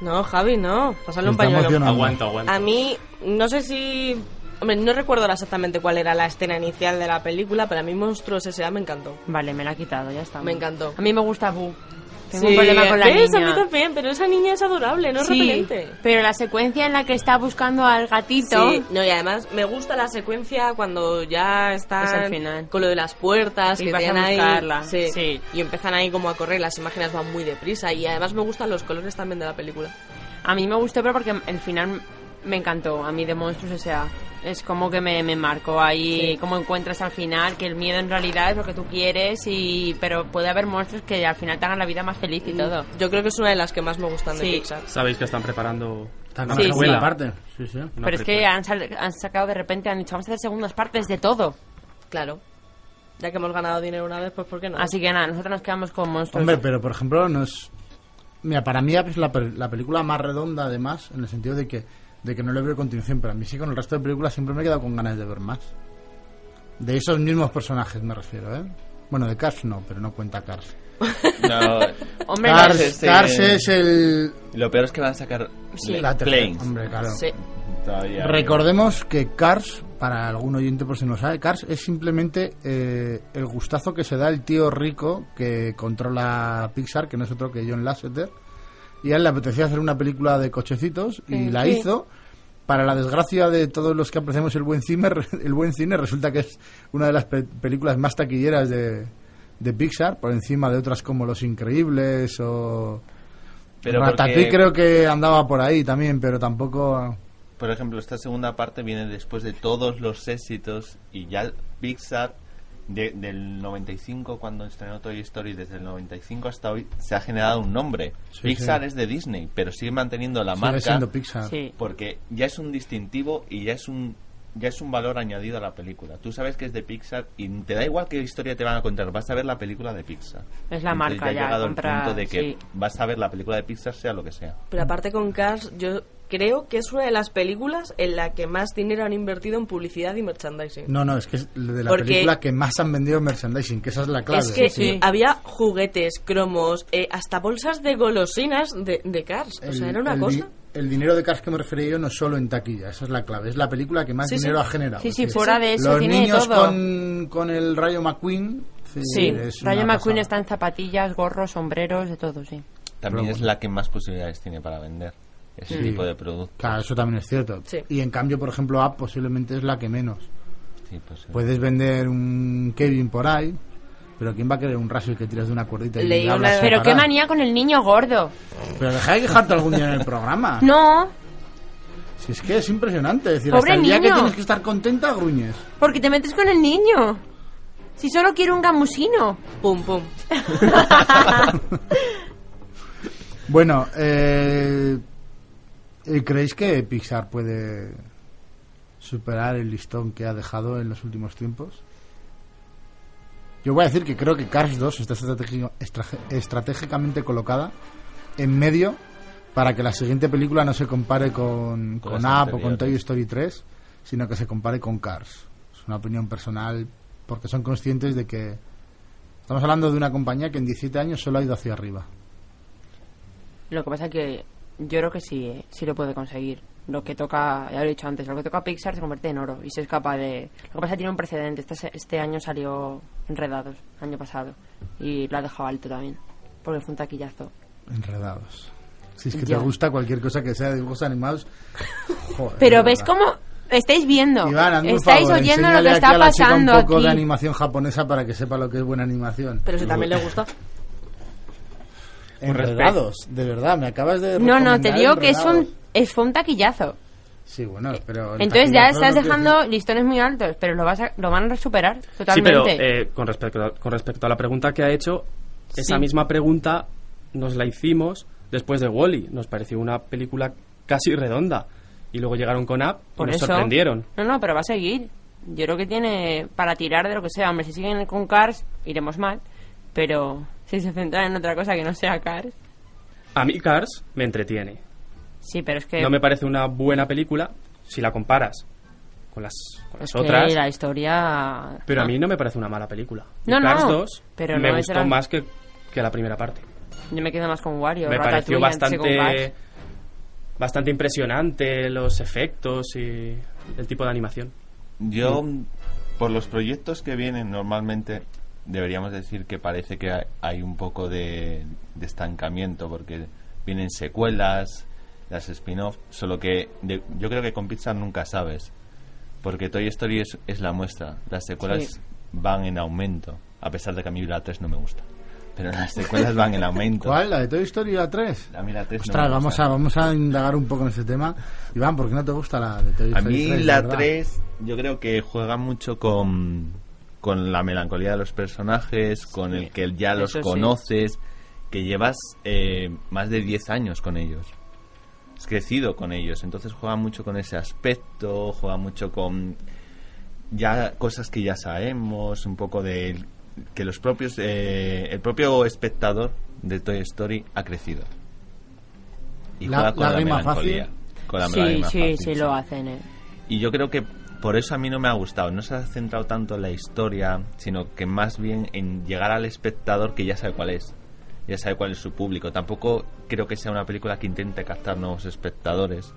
G: no, Javi, no. Pásale un pañuelo.
A: emocionado.
B: Aguanta, aguanta.
G: A mí, no sé si... Hombre, no recuerdo exactamente cuál era la escena inicial de la película, pero a mí Monstruos S.A. me encantó.
C: Vale, me la ha quitado, ya está.
G: Me encantó.
C: A mí me gusta Boo. Tengo
G: Sí,
C: un problema con la niña.
G: A mí también, pero esa niña es adorable, no es
C: sí,
G: repelente.
C: pero la secuencia en la que está buscando al gatito...
G: Sí, no, y además me gusta la secuencia cuando ya están
C: Es el final.
G: con lo de las puertas,
C: Y
G: que
C: vas a
G: ahí, sí,
C: sí.
G: y empiezan ahí como a correr, las imágenes van muy deprisa y además me gustan los colores también de la película.
C: A mí me gustó, pero porque el final me encantó. A mí de Monstruos, o sea, es como que me, me marcó ahí,
G: Sí.
C: cómo encuentras al final que el miedo en realidad es lo que tú quieres, y pero puede haber monstruos que al final te hagan la vida más feliz y todo.
G: Yo creo que es una de las que más me gustan de
C: Sí.
G: Pixar.
B: Sabéis que están preparando
A: Está
C: Sí,
A: segunda parte. Sí, sí.
B: una
C: pero es que han, sal- han sacado de repente, han dicho, vamos a hacer segundas partes de todo.
G: Claro. Ya que hemos ganado dinero una vez, pues ¿por qué no?
C: Así que nada, nosotros nos quedamos con monstruos.
A: Hombre, pero por ejemplo, no es. Mira, para mí es la, la película más redonda, además, en el sentido de que, de que no le veo continuación, pero a mí sí con el resto de películas siempre me he quedado con ganas de ver más. De esos mismos personajes me refiero, ¿eh? Bueno, de Cars no, pero no cuenta Cars. <laughs>
H: No, <laughs>
C: Hombre,
A: Cars, es el...
H: lo peor es que van a sacar
C: Sí.
A: La tercera,
H: Planes.
A: hombre, claro.
G: Sí.
H: Todavía.
A: Recordemos que Cars, para algún oyente por si no sabe, Cars es simplemente eh, el gustazo que se da el tío rico que controla Pixar, que no es otro que John Lasseter, y a él le apetecía hacer una película de cochecitos y
C: Sí.
A: la
C: Sí.
A: hizo. Para la desgracia de todos los que apreciamos el buen cine, <laughs> el buen cine resulta que es una de las pe- películas más taquilleras de, de Pixar, por encima de otras como Los Increíbles o
H: Pero
A: Ratatouille
H: porque-
A: creo que andaba por ahí también, pero tampoco...
H: Por ejemplo, esta segunda parte viene después de todos los éxitos y ya Pixar de- del 95 cuando estrenó Toy Story desde el 95 hasta hoy se ha generado un nombre.
A: Sí,
H: Pixar
A: sí.
H: es de Disney, pero sigue manteniendo la
A: Sigue
H: marca
A: siendo Pixar.
C: Sí.
H: porque ya es un distintivo y ya es un ya es un valor añadido a la película. Tú sabes que es de Pixar y te da igual qué historia te van a contar, vas a ver la película de Pixar.
C: Es la
H: Entonces
C: marca
H: ha
C: ya,
H: llegado
C: compra-
H: el punto de que
C: sí.
H: vas a ver la película de Pixar sea lo que sea.
G: Pero aparte con Cars, yo creo que es una de las películas en la que más dinero han invertido en publicidad y merchandising.
A: No, no, es que es de la
G: Porque-
A: película que más han vendido en merchandising, que esa es la clave.
G: Es que
C: Sí.
G: había juguetes, cromos, eh, hasta bolsas de golosinas de, de Cars. O sea, era una
A: el
G: cosa.
A: el dinero de Cars que me refería yo no es solo en taquilla, esa es la clave. Es la película que más
G: Sí, sí.
A: dinero ha generado.
C: Sí, sí, fuera de eso
A: Los
C: tiene
A: niños
C: todo.
A: con, con el Rayo McQueen. Sí,
C: Rayo McQueen
A: pasada.
C: está en zapatillas, gorros, sombreros, de todo, sí.
H: También
A: Pero
H: es
A: bueno.
H: la que más posibilidades tiene para vender ese
A: Sí.
H: tipo de producto.
A: Claro, eso también es cierto.
G: Sí.
A: Y en cambio, por ejemplo, App posiblemente es la que menos.
H: Sí, pues, sí.
A: Puedes vender un Kevin por ahí, pero ¿quién va a querer un Russell que tiras de una cuerdita y hablas
G: una-
C: Pero qué manía con el niño gordo.
A: Pero deja de quejarte algún día en el programa. <laughs>
C: No,
A: Si es que es impresionante. Es decir,
C: Pobre
A: hasta el día que tienes que estar contenta, gruñes.
C: porque te metes con el niño. Si solo quiero un gamusino.
G: Pum, pum. <laughs> <laughs>
A: Bueno, eh, eh, ¿creéis que Pixar puede superar el listón que ha dejado en los últimos tiempos? Yo voy a decir que creo que Cars 2 está estratégicamente colocada en medio para que la siguiente película no se compare con,
H: Con
A: con Up o con Toy. Story 3, sino que se compare con Cars. Es una opinión personal porque son conscientes de que estamos hablando de una compañía que en 17 años solo ha ido hacia arriba.
C: Lo que pasa es que yo creo que sí, eh, sí lo puede conseguir. Lo que toca, ya lo he dicho antes, lo que toca a Pixar se convierte en oro y se es capaz de... Lo que pasa es que tiene un precedente. Este, se- este año salió Enredados, año pasado, y lo ha dejado alto también, porque fue un taquillazo.
A: Enredados. Si es que
C: Ya.
A: te gusta cualquier cosa que sea de dibujos animados. joder,
C: Pero ves cómo estáis viendo.
A: Iván,
C: estáis
A: favor,
C: oyendo lo que
A: aquí
C: está
A: a la chica
C: pasando
A: un poco
C: aquí.
A: de animación japonesa para que sepa lo que es buena animación.
G: Pero si también le gusta. <laughs>
A: Enredados, de verdad, me acabas de
C: No, no, te digo que es un,
A: Enredados.
C: es, fue un taquillazo.
A: Sí, bueno, pero... el
C: Entonces ya estás dejando
A: decir-
C: listones muy altos, pero lo, vas a- lo van a superar
B: Sí,
C: totalmente.
B: pero eh, con, respecto a, con respecto a la pregunta que ha hecho, esa
C: Sí.
B: misma pregunta nos la hicimos después de Wally. Nos pareció una película casi redonda. Y luego llegaron con App y
C: Por
B: nos
C: eso.
B: sorprendieron.
C: No, no, pero va a seguir. Yo creo que tiene para tirar de lo que sea. Hombre, si siguen con Cars, iremos mal. Pero si se centran en otra cosa que no sea Cars.
B: A mí Cars me entretiene.
C: Sí, pero es que.
B: No me parece una buena película si la comparas con las, con las
C: es que
B: otras.
C: la historia.
B: Pero a mí no me parece una mala película. Y
C: No, no,
B: Cars 2
C: pero
B: me
C: no
B: gustó
C: la-
B: más que, que la primera parte.
C: Yo me quedo más con Wario.
B: me pareció bastante bastante impresionante los efectos y el tipo de animación.
H: Yo, por los proyectos que vienen, normalmente deberíamos decir que parece que hay- un poco de, de estancamiento, porque vienen secuelas, las spin-off, solo que de- yo creo que con Pixar nunca sabes, porque Toy Story es, es la muestra, las secuelas
C: Sí.
H: van en aumento, a pesar de que a mí la 3 no me gusta, pero las secuelas van en aumento.
A: ¿Cuál? ¿La de Toy Story la 3?
H: A mí la 3 no
A: Ostras,
H: me
A: vamos
H: gusta.
A: a, vamos a indagar un poco en ese tema. Iván, ¿por qué no te gusta la de Toy
H: A
A: Story
H: mí
A: 3,
H: la
A: verdad?
H: 3 yo creo que juega mucho con, con la melancolía de los personajes, con el que ya los conoces, que llevas eh, más de 10 años con ellos. Has crecido con ellos, entonces juega mucho con ese aspecto, juega mucho con ya cosas que ya sabemos, un poco de que los propios eh, el propio espectador de Toy Story ha crecido. Y
A: La-
H: juega con la
A: lágrima
H: melancolía.
A: fácil.
H: Con la
C: Sí, sí,
H: fácil,
C: sí, lo hacen, eh.
H: y yo creo que por eso a mí no me ha gustado. No se ha centrado tanto en la historia, sino que más bien en llegar al espectador que ya sabe cuál es. Ya sabe cuál es su público. Tampoco creo que sea una película que intente captar nuevos espectadores,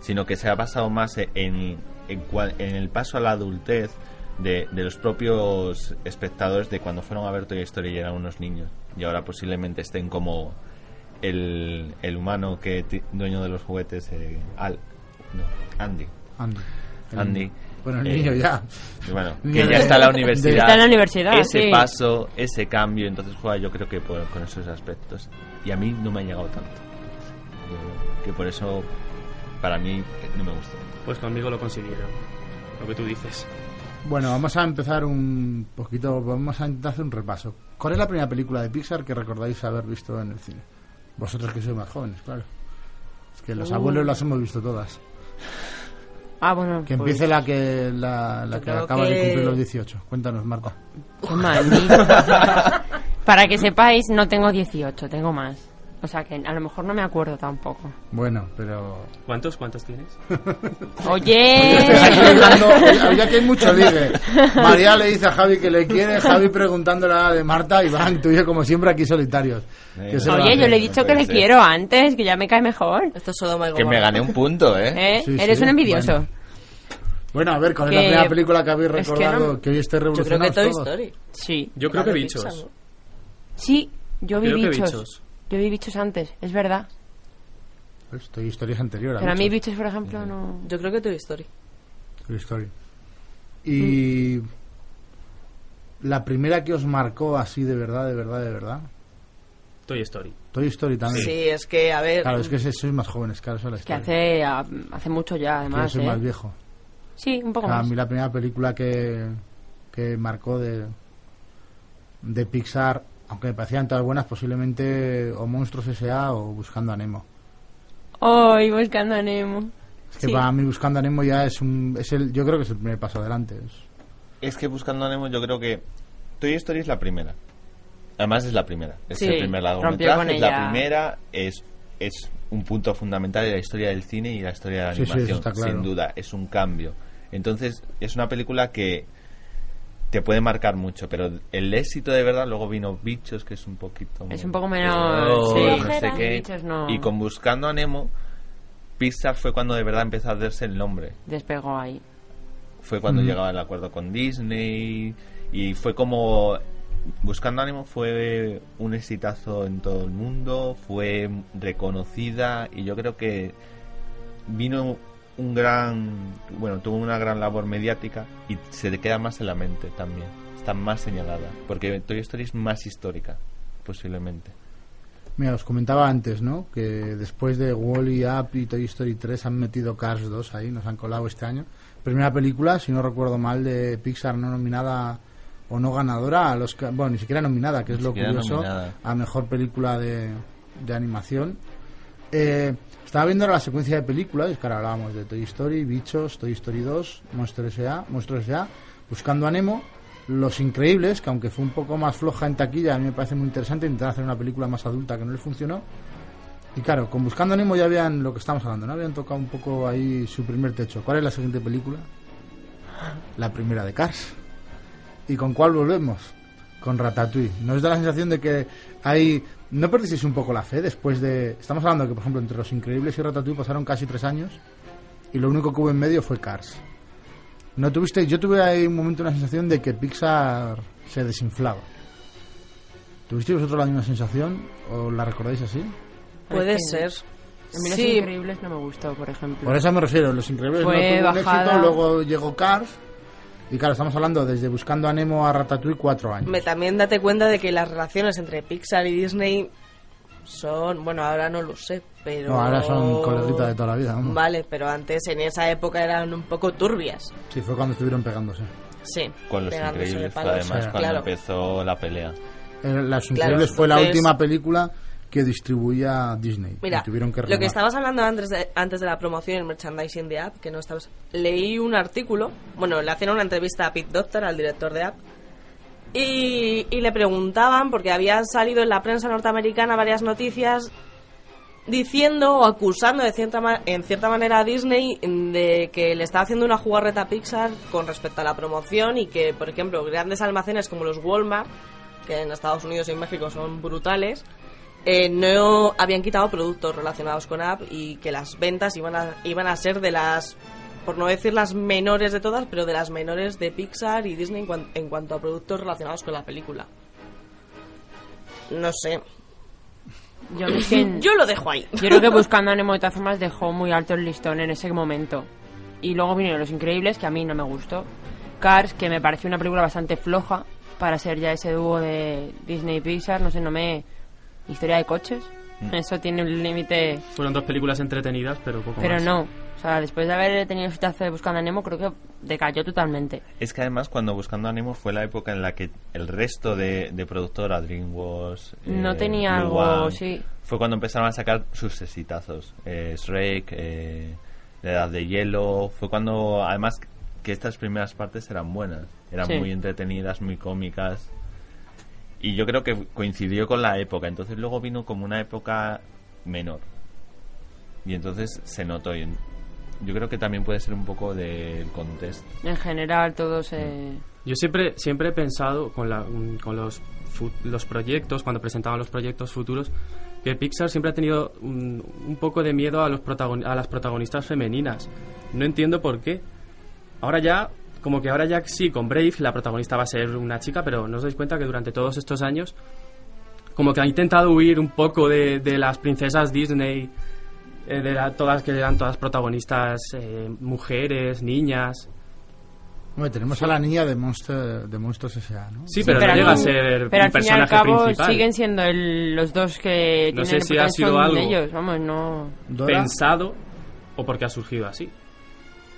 H: sino que se ha basado más en, en, en el paso a la adultez de, los propios espectadores de cuando fueron a ver Toy Story y eran unos niños. Y ahora posiblemente estén como el, humano que dueño de los juguetes, eh, Al, no, Andy.
A: Andy. El
H: Andy.
A: Bueno, el
H: Eh,
A: niño ya.
H: Bueno, <laughs> que ya está en la universidad.
C: Está en la universidad,
H: Ese
C: sí.
H: paso, ese cambio, entonces juega yo creo que por- con esos aspectos. Y a mí no me ha llegado tanto. Que por eso, para mí, eh, no me gusta.
B: Pues conmigo lo consiguieron. Lo que tú dices.
A: Bueno, vamos a empezar un poquito, vamos a intentar hacer un repaso. ¿Cuál es la primera película de Pixar que recordáis haber visto en el cine? Vosotros que sois más jóvenes, claro. Es que los
C: Uh.
A: abuelos las hemos visto todas.
C: Ah, bueno.
A: Que
C: pues-
A: empiece la que la, que acaba de cumplir los 18. Cuéntanos,
C: maldito. <laughs> Para que sepáis, no tengo 18, tengo más. O sea que a lo mejor no me acuerdo tampoco.
A: Bueno, pero...
B: ¿Cuántos? ¿Cuántos tienes? <laughs>
C: Oye.
A: Ya que hay mucho ligue. María le dice a Javi que le quiere, Javi preguntándole a la de Marta, Iván, tú y yo como siempre aquí solitarios. ¿Qué se le va a
C: Oye, yo le he dicho que
H: puede
C: le
H: ser.
C: quiero antes, que ya me cae mejor.
G: Esto es y
H: Que me gané un punto, ¿eh?
C: ¿Eh?
A: Sí,
C: Eres
A: sí,
C: un envidioso.
A: bueno. Bueno, a ver, ¿cuál es la
C: Que-
A: primera película que habéis
C: es que
A: recordado
C: no-
A: que hoy esté
G: Yo creo que
A: revolucionando
G: Toy? Story.
C: Sí.
B: Yo creo que bichos.
G: ¿no?
C: Sí, yo vi
B: Creo que
C: bichos. Yo vi bichos antes, es verdad.
A: Pues Toy Story es anterior a
C: Pero a mí
A: Bichos.
C: por ejemplo, no...
G: Yo creo que Toy Story.
A: Toy Story. Y... La primera que os marcó así de verdad, de verdad, de verdad.
B: Toy Story.
A: Toy Story también.
G: Sí, es que, a ver.
A: Claro, es que sois más jóvenes, claro, eso es la
C: Que
A: historia.
C: hace, a- hace mucho ya,
A: Que yo
C: además,
A: soy
C: ¿eh?
A: más viejo.
C: Sí, un poco
A: a
C: más.
A: mí la primera película que, que marcó de, de Pixar, aunque me parecían todas buenas, posiblemente o Monstruos S.A. o Buscando a Nemo.
C: Ay, buscando a Nemo.
A: Es que
C: Sí.
A: para mí Buscando a Nemo ya es un... Es el, yo creo que es el primer paso adelante. es-
H: Es que buscando a Nemo, yo creo que Toy Story es la primera. Además, es la primera. Es
C: Sí,
H: el primer largometraje, es la primera, es, es un punto fundamental de la historia del cine y la historia de la
A: Sí, sí, eso
H: animación.
A: está claro.
H: Sin duda, es un cambio. Entonces, es una película que te puede marcar mucho, pero el éxito de verdad luego vino Bichos, que es un poquito...
C: Es un poco menos... Sí.
H: no sé qué.
C: Bichos no...
H: Y con Buscando a Nemo, Pixar fue cuando de verdad empezó a darse el nombre
C: Despegó ahí.
H: fue cuando
A: Mm.
H: llegaba el acuerdo con Disney y fue como Buscando Ánimo fue un exitazo en todo el mundo, fue reconocida y yo creo que vino un gran, bueno, tuvo una gran labor mediática y se te queda más en la mente también. Está más señalada, porque Toy Story es más histórica, posiblemente.
A: Mira, os comentaba antes, ¿no? Que después de Wall-E, Up y Toy Story 3 han metido Cars 2 ahí, nos han colado este año. Primera película, si no recuerdo mal, de Pixar no nominada o no ganadora a los bueno, ni siquiera nominada, que es lo curioso,
H: nominada.
A: a mejor película de, de animación. Eh, estaba viendo la secuencia de películas, es que ahora hablábamos de Toy Story, Bichos, Toy Story 2, Monster S.A., Monstruos S.A., Buscando a Nemo, Los Increíbles, que aunque fue un poco más floja en taquilla, a mí me parece muy interesante intentar hacer una película más adulta que no les funcionó. Y claro, con Buscando a Nemo ya habían lo que estamos hablando, ¿no? Habían tocado un poco ahí su primer techo. ¿Cuál es la siguiente película? La primera de Cars. ¿Y con cuál volvemos? Con Ratatouille. ¿Nos da la sensación de que hay... ¿No perdisteis un poco la fe después de... Estamos hablando de que, por ejemplo, entre Los Increíbles y Ratatouille pasaron casi tres años y lo único que hubo en medio fue Cars. ¿No tuviste... Yo tuve ahí un momento una sensación de que Pixar se desinflaba. ¿Tuvisteis vosotros la misma sensación o la recordáis así?
G: Puede ser.
C: A mí Los
G: Sí.
C: Increíbles no me gustó, por ejemplo.
A: Por eso me refiero, Los Increíbles
C: Fue
A: no tuvo un
C: bajada.
A: éxito, luego llegó Cars y claro, estamos hablando desde Buscando a Nemo a Ratatouille cuatro años.
G: Me, también date cuenta de que las relaciones entre Pixar y Disney son, bueno, ahora no lo sé, pero...
A: No, ahora son coleguitas de toda la vida. vamos.
G: Vale, pero antes en esa época eran un poco turbias.
A: Sí, fue cuando estuvieron pegándose.
G: Sí.
H: Con Los Increíbles además
A: Sí.
H: cuando
G: Claro.
H: empezó la pelea.
A: Eh, Los
G: Claro,
A: Increíbles fue la última película que distribuía Disney.
G: Mira,
A: tuvieron que
G: lo que estabas hablando antes de, antes de la promoción y el merchandising de App, que no estabas... Leí un artículo, bueno, le hacían una entrevista a Pete Doctor, al director de App, y, y le preguntaban, porque habían salido en la prensa norteamericana varias noticias diciendo o acusando de cierta en cierta manera a Disney de que le estaba haciendo una jugarreta a Pixar con respecto a la promoción y que, por ejemplo, grandes almacenes como los Walmart, que en Estados Unidos y en México son brutales, eh, no habían quitado productos relacionados con App y que las ventas iban a, iban a ser de las, por no decir las menores de todas, pero de las menores de Pixar y Disney en, cuan- en cuanto a productos relacionados con la película. No sé.
C: Yo, es que- <laughs>
G: Yo lo dejo ahí.
C: yo creo que Buscando a Nemo de todas formas dejó muy alto el listón en ese momento. Y luego vinieron Los Increíbles, que a mí no me gustó. Cars, que me pareció una película bastante floja para ser ya ese dúo de Disney y Pixar. No sé, no me... Historia de coches.
H: Mm.
C: Eso tiene un límite...
B: Fueron dos películas entretenidas, pero poco
C: Pero
B: más.
C: no. O sea, después de haber tenido el hitazo de Buscando a Nemo, creo que decayó totalmente.
H: Es que además cuando Buscando a Nemo fue la época en la que el resto de, de productora, DreamWorks,
C: No
H: eh,
C: tenía
H: Blue
C: algo,
H: One,
C: sí.
H: fue cuando empezaron a sacar sus exitazos. Eh, Shrek, eh, La Edad de Hielo, fue cuando además que estas primeras partes eran buenas, eran
C: Sí.
H: muy entretenidas, muy cómicas. Y yo creo que coincidió con la época, entonces luego vino como una época menor. Y entonces se notó. y yo creo que también puede ser un poco del contexto.
C: En general, todo se...
B: Yo siempre, siempre he pensado con, la- con los, los proyectos, cuando presentaban los proyectos futuros, que Pixar siempre ha tenido un, un poco de miedo a, los protagon- a las protagonistas femeninas. No entiendo por qué. Ahora ya, como que ahora ya sí, con Brave la protagonista va a ser una chica, pero no os dais cuenta que durante todos estos años, como que ha intentado huir un poco de, de las princesas Disney, eh, de la- todas que eran todas protagonistas eh, mujeres, niñas.
A: Hombre, tenemos a la niña de, Monster, de Monstruos S.A., ¿no?
B: Sí, pero,
C: pero
B: no llega a ser
C: Pero
B: un
C: al fin y al
B: personaje
C: cabo
B: principal.
C: siguen siendo el- los dos que
B: No
C: tienen
B: sé si ha sido algo
C: ellos, vamos, no...
A: Dora,
B: pensado o porque ha surgido así.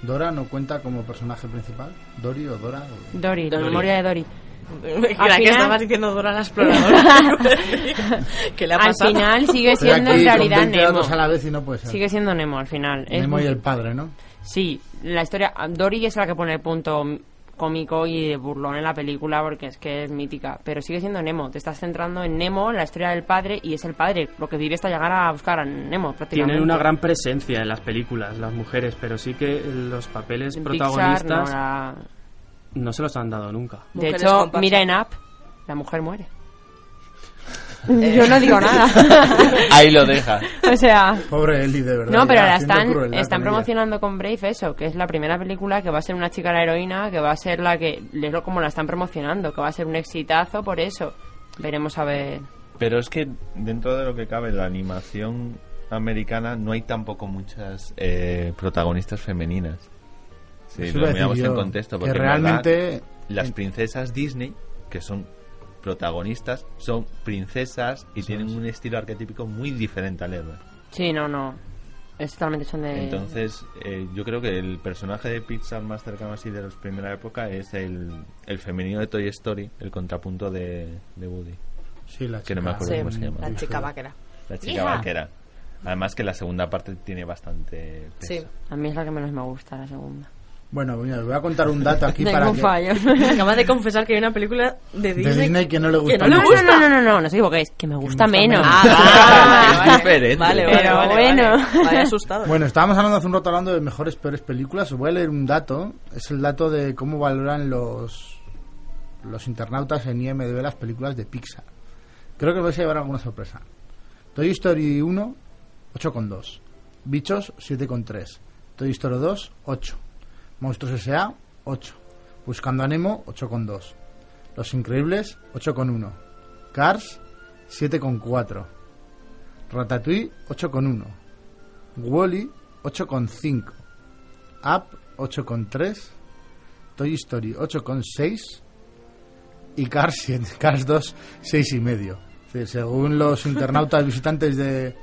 A: Dora no cuenta como personaje principal. Dori o Dora. o-
C: Dory, la memoria de Dory.
G: que
C: Al
G: la que
C: final-
G: estabas diciendo Dora la exploradora. <laughs> ¿Qué le ha
C: Al
G: pasado?
C: final sigue siendo en realidad
A: 20
C: Nemo.
A: datos a la vez y no puede ser.
C: Sigue siendo Nemo al final. Es
A: Nemo y el padre, ¿no?
C: Sí, la historia... Dory es la que pone el punto cómico y de burlón en la película porque es que es mítica. Pero sigue siendo Nemo. Te estás centrando en Nemo, en la historia del padre, y es el padre lo que vive hasta llegar a buscar a Nemo prácticamente.
B: Tienen una gran presencia en las películas, las mujeres, pero sí que los papeles
C: En Pixar,
B: protagonistas
C: no, la-
B: no se los han dado nunca.
C: De
G: Mujeres
C: hecho, mira en Up, la mujer muere. <laughs> Yo no digo nada. <laughs>
H: Ahí lo deja.
C: o sea...
A: Pobre Ellie, de verdad.
C: No, pero
A: haciendo
C: están, están promocionando con Brave eso, que es la primera película que va a ser una chica la heroína, que va a ser la que, es lo como la están promocionando, que va a ser un exitazo por eso. Veremos a ver.
H: Pero es que dentro de lo que cabe, la animación americana no hay tampoco muchas eh, protagonistas femeninas. Si
A: Eso
H: lo miramos en contexto,
A: que
H: porque verdad,
A: realmente-
H: las princesas Disney, que son protagonistas, son princesas y tienen un estilo arquetípico muy diferente al héroe.
C: Sí, no, no. Es totalmente son de...
H: Entonces, eh, yo creo que el personaje de Pixar más cercano así de la primera época es el, el femenino de Toy Story, el contrapunto de, de Woody.
A: Sí, la
H: Que no me
A: chica-
H: acuerdo
G: Sí,
H: cómo se llama.
G: la chica vaquera.
H: La chica
C: Hija.
H: vaquera. Además que la segunda parte tiene bastante peso.
G: Sí.
C: A mí es la que menos me gusta, la segunda.
A: Bueno, mira, os voy a contar un dato aquí <laughs> para que...
C: fallo. <laughs>
G: Acabas de confesar que hay una película de Disney,
A: De Disney que no le gusta.
G: que no le
C: No,
G: gusta.
C: no, no, no, no, no, no os equivoquéis, que me gusta
A: gusta
C: menos.
A: menos.
G: Ah,
H: Es diferente.
G: Vale, vale,
C: Pero
G: vale,
C: bueno.
G: vale. Vaya asustado.
A: Bueno, estábamos hablando hace un rato hablando de mejores peores películas. Os voy a leer un dato. Es el dato de cómo valoran los los internautas en IMDb las películas de Pixar. Creo que vais a llevar alguna sorpresa. Toy Story 1, 8,2. Bichos, 7,3. Toy Story 2, 8. Monstruos S.A., 8. Buscando a Nemo, 8,2. Los Increíbles, 8,1. Cars, 7,4. Ratatouille, 8,1. Wally 8,5, Up 8,3, Toy Story 8,6 y Cars 7, <laughs> Cars 2 6 y medio. Es decir, según los <laughs> internautas visitantes de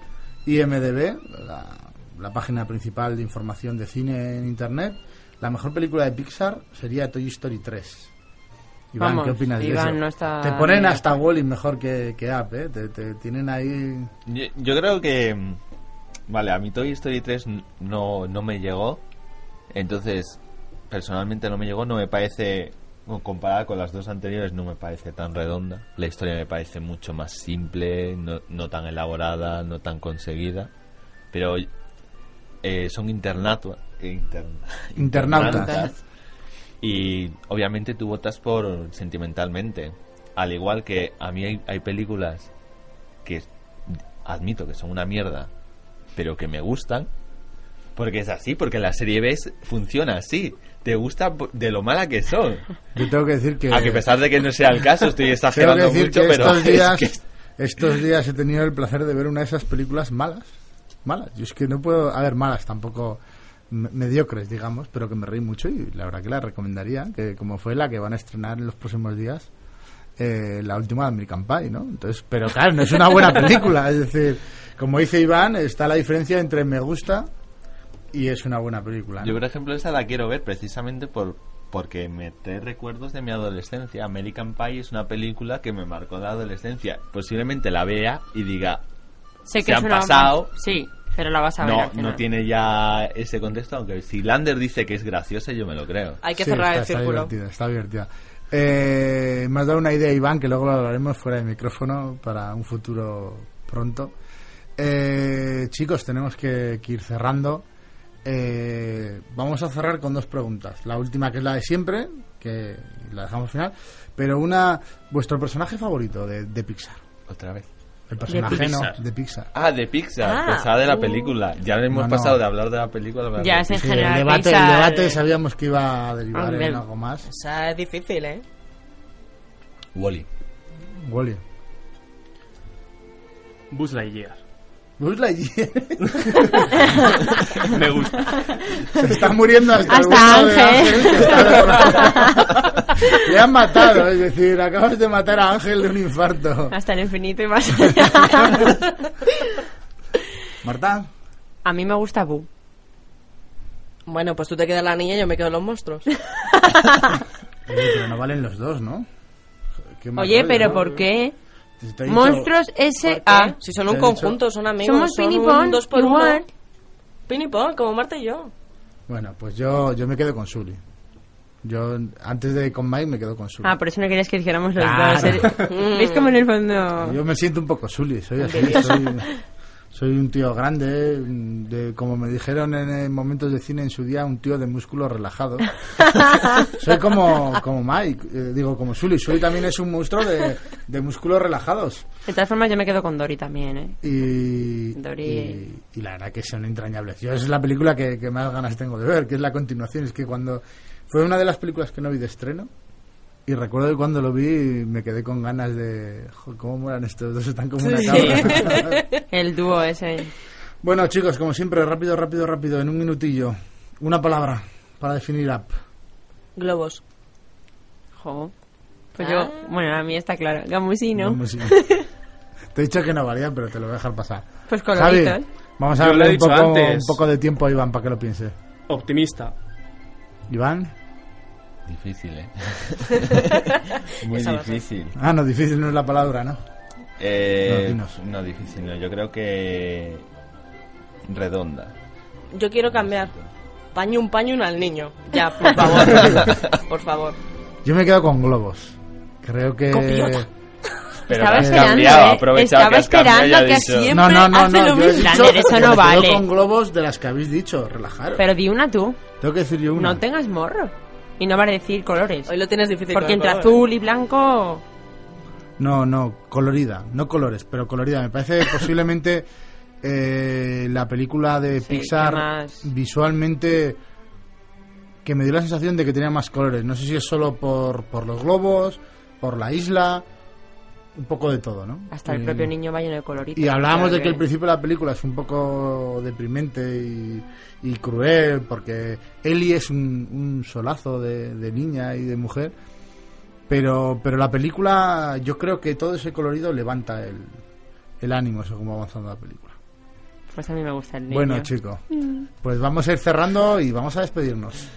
A: IMDb, la, la página principal de información de cine en internet, la mejor película de Pixar sería Toy Story 3. Iván,
C: Vamos,
A: ¿qué opinas de
C: Iván
A: eso?
C: no está
A: Te ponen hasta Wally mejor que, que Up, ¿eh? Te, te tienen ahí...
H: Yo, yo creo que. mm, Vale, a mi Toy Story 3 n- no, no me llegó. Entonces, personalmente no me llegó. No me parece. bueno, comparada con las dos anteriores, no me parece tan redonda. La historia me parece mucho más simple, no, no tan elaborada, no tan conseguida. Pero eh, son internatua- intern-
A: Internautas.
H: Y obviamente tú votas por sentimentalmente. Al igual que a mí hay, hay películas que admito que son una mierda, pero que me gustan. Porque es así, porque la serie B funciona así. Te gusta de lo mala que son.
A: Yo tengo que decir que...
H: A que pesar de que no sea el caso, estoy <laughs> exagerando mucho, pero
A: estos <laughs>
H: es
A: días,
H: que-
A: estos días he tenido el placer de ver una de esas películas malas. Malas. Yo es que no puedo... A ver, malas tampoco mediocres, digamos, pero que me reí mucho y la verdad que la recomendaría, que como fue la que van a estrenar en los próximos días, eh, la última de American Pie, ¿no? Entonces, pero claro, no es una buena película, es decir, como dice Iván, está la diferencia entre me gusta y es una buena película. ¿no?
H: Yo, por ejemplo, esa la quiero ver precisamente por porque me trae recuerdos de mi adolescencia. American Pie es una película que me marcó la adolescencia. Posiblemente la vea y diga,
C: Sé que
H: se han pasado.
C: Sí, pero la vas a ver
H: No,
C: al final.
H: no tiene ya ese contexto, aunque si Lander dice que es graciosa, yo me lo creo.
G: Hay que
A: Sí,
G: cerrar
A: está,
G: el
A: está
G: círculo.
A: divertida, está divertida. Eh, me has dado una idea, Iván, que luego lo hablaremos fuera de micrófono para un futuro pronto. Eh, chicos, tenemos que, que ir cerrando. Eh, vamos a cerrar con dos preguntas. La última, que es la de siempre, que la dejamos al final. Pero una, vuestro personaje favorito de, de Pixar.
H: Otra vez.
A: El personaje no,
B: Pixar.
A: de Pixar.
H: Ah, de Pixar,
G: Ah,
H: pensaba de la
G: uh.
H: película. Ya hemos
A: No, no.
H: pasado de hablar de la película a hablar
C: Ya
H: de
C: es en
A: Sí,
C: general.
A: el debate, el
C: Pixar,
A: debate
C: eh,
A: sabíamos que iba a derivar
C: Hombre.
A: en algo más.
G: O sea, es difícil, ¿eh?
H: Wally.
A: Wally.
B: Buzz Lightyear.
A: Buzz Lightyear. <laughs>
B: Me gusta.
A: Se está muriendo hasta,
C: Hasta Ángel.
A: está- Le han matado, es decir, acabas de matar a Ángel de un infarto.
C: Hasta el infinito y más allá. <laughs> <laughs>
A: Marta,
C: a mí me gusta Boo.
G: Bueno, pues tú te quedas la niña y yo me quedo los monstruos.
A: Oye, pero no valen los dos, ¿no?
C: Oye,
A: rollo,
C: pero
A: ¿no?
C: ¿por qué? Monstruos. S.A.
G: Si son un conjunto, son amigos.
C: Somos
G: son un
C: Pong,
G: dos por
C: igual.
G: uno. Pong, como Marta y yo.
A: Bueno, pues yo, yo me quedo con Sully. Yo, antes de con Mike, me quedo con Sully.
C: Ah, por eso no querías que dijéramos los
A: Claro.
C: dos. ¿eh? <laughs> ¿Veis como en el fondo?
A: Yo me siento un poco Sully, soy así, soy, soy un tío grande, de, como me dijeron en, momentos de cine en su día, un tío de músculos relajados. <laughs> soy como, como Mike, eh, digo, como Sully. Sully también es un monstruo de, de músculos relajados.
C: De todas formas, yo me quedo con Dory también, ¿eh?
A: Y,
C: Dory.
A: y, y la verdad que son entrañables. Yo es la película que, que más ganas tengo de ver, que es la continuación. Es que cuando fue una de las películas que no vi de estreno, y recuerdo que cuando lo vi me quedé con ganas de... "Jo, ¿Cómo molan estos dos? Están como una
G: Sí.
A: cabra. <laughs>
C: El dúo ese.
A: Bueno, chicos, como siempre, rápido, rápido, rápido, en un minutillo. Una palabra para definir Up.
G: Globos.
C: Jo. Pues yo, bueno, a mí está claro. Gamusino.
A: Sí. <laughs> te he dicho que no valía, pero te lo voy a dejar pasar.
C: Pues
A: Javi,
C: coloritos.
A: vamos a darle un poco,
B: antes.
A: un poco de tiempo a Iván para que lo piense.
B: Optimista.
A: Iván.
H: Difícil, ¿eh? <laughs> Muy
G: Esa
H: difícil.
A: Ah, no, difícil no es la palabra, ¿no?
H: Eh,
A: No,
H: difícil, no. Yo creo que. Redonda.
G: Yo quiero cambiar. Paño un paño al niño. Ya, <laughs> por favor. por favor.
A: Yo me quedo con globos. Creo que...
G: Copiota.
H: Pero
C: Estaba esperando,
H: cambiado,
C: ¿eh?
H: aprovechado
C: Estaba
H: que has cambiado y
C: esperando que siempre
A: No, no, no,
C: hace
A: no.
C: lo mismo.
A: dicho
C: Lander, eso no
A: me quedo
C: vale.
A: con globos de las que habéis dicho, relajaros.
C: Pero di una tú.
A: Tengo que decir yo una.
C: No tengas morro. Y no vale decir colores.
G: Hoy lo tienes difícil.
C: Porque entre
G: color,
C: azul y blanco...
A: No, no, colorida, no colores, pero colorida. Me parece <laughs> posiblemente eh, la película de
C: Sí,
A: Pixar
C: más-
A: visualmente que me dio la sensación de que tenía más colores. No sé si es solo por, por los globos, por la isla, un poco de todo, ¿no?
C: Hasta el
A: Eh,
C: propio niño va lleno de coloritos.
A: Y hablábamos de que el principio de la película es un poco deprimente y, y cruel, porque Ellie es un, un solazo de, de niña y de mujer, pero, pero la película, yo creo que todo ese colorido levanta el, el ánimo según va avanzando la película.
C: Pues a mí me gusta el niño.
A: Bueno, chicos, pues vamos a ir cerrando y vamos a despedirnos.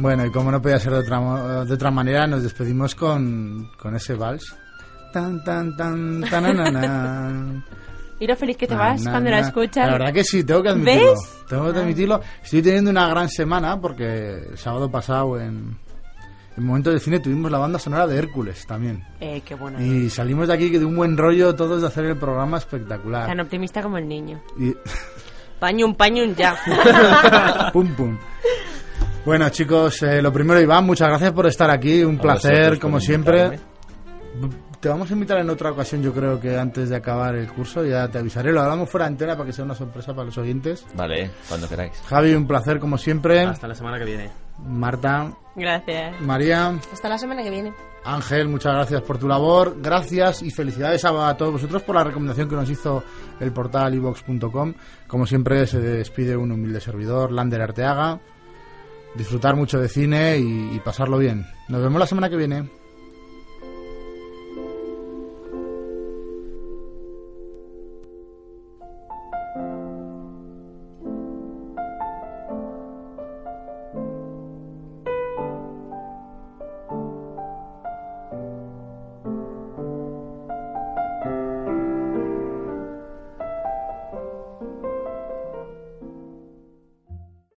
A: Bueno, y como no podía ser de otra, de otra manera, nos despedimos con, con ese vals. Tan, tan, tan, tananana. <laughs>
C: Y lo feliz que te vas
A: Na,
C: cuando
A: na,
C: la escuchas.
A: La verdad que sí, tengo que admitirlo.
C: ¿Ves?
A: Tengo que admitirlo. Estoy teniendo una gran semana porque el sábado pasado en, en Momento del Cine tuvimos la banda sonora de Hércules también.
C: Eh, qué bueno.
A: Y salimos de aquí de un buen rollo todos de hacer el programa espectacular.
C: Tan optimista como el niño.
A: Y
G: paño ya. <laughs>
A: pum pum. Bueno chicos, eh, lo primero Iván, muchas gracias por estar aquí, un
H: A
A: placer como siempre.
H: invitarme.
A: Te vamos a invitar en otra ocasión, yo creo que antes de acabar el curso, ya te avisaré. Lo hablamos fuera de antena para que sea una sorpresa para los oyentes.
H: Vale, cuando queráis.
A: Javi, un placer como siempre.
B: Hasta la semana que viene.
A: Marta,
C: Gracias.
A: María,
G: Hasta la semana que viene.
A: Ángel, muchas gracias por tu labor. Gracias y felicidades a, a todos vosotros por la recomendación que nos hizo el portal ivox.com. Como siempre, se despide un humilde servidor, Lander Arteaga. Disfrutar mucho de cine y- pasarlo bien. Nos vemos la semana que viene.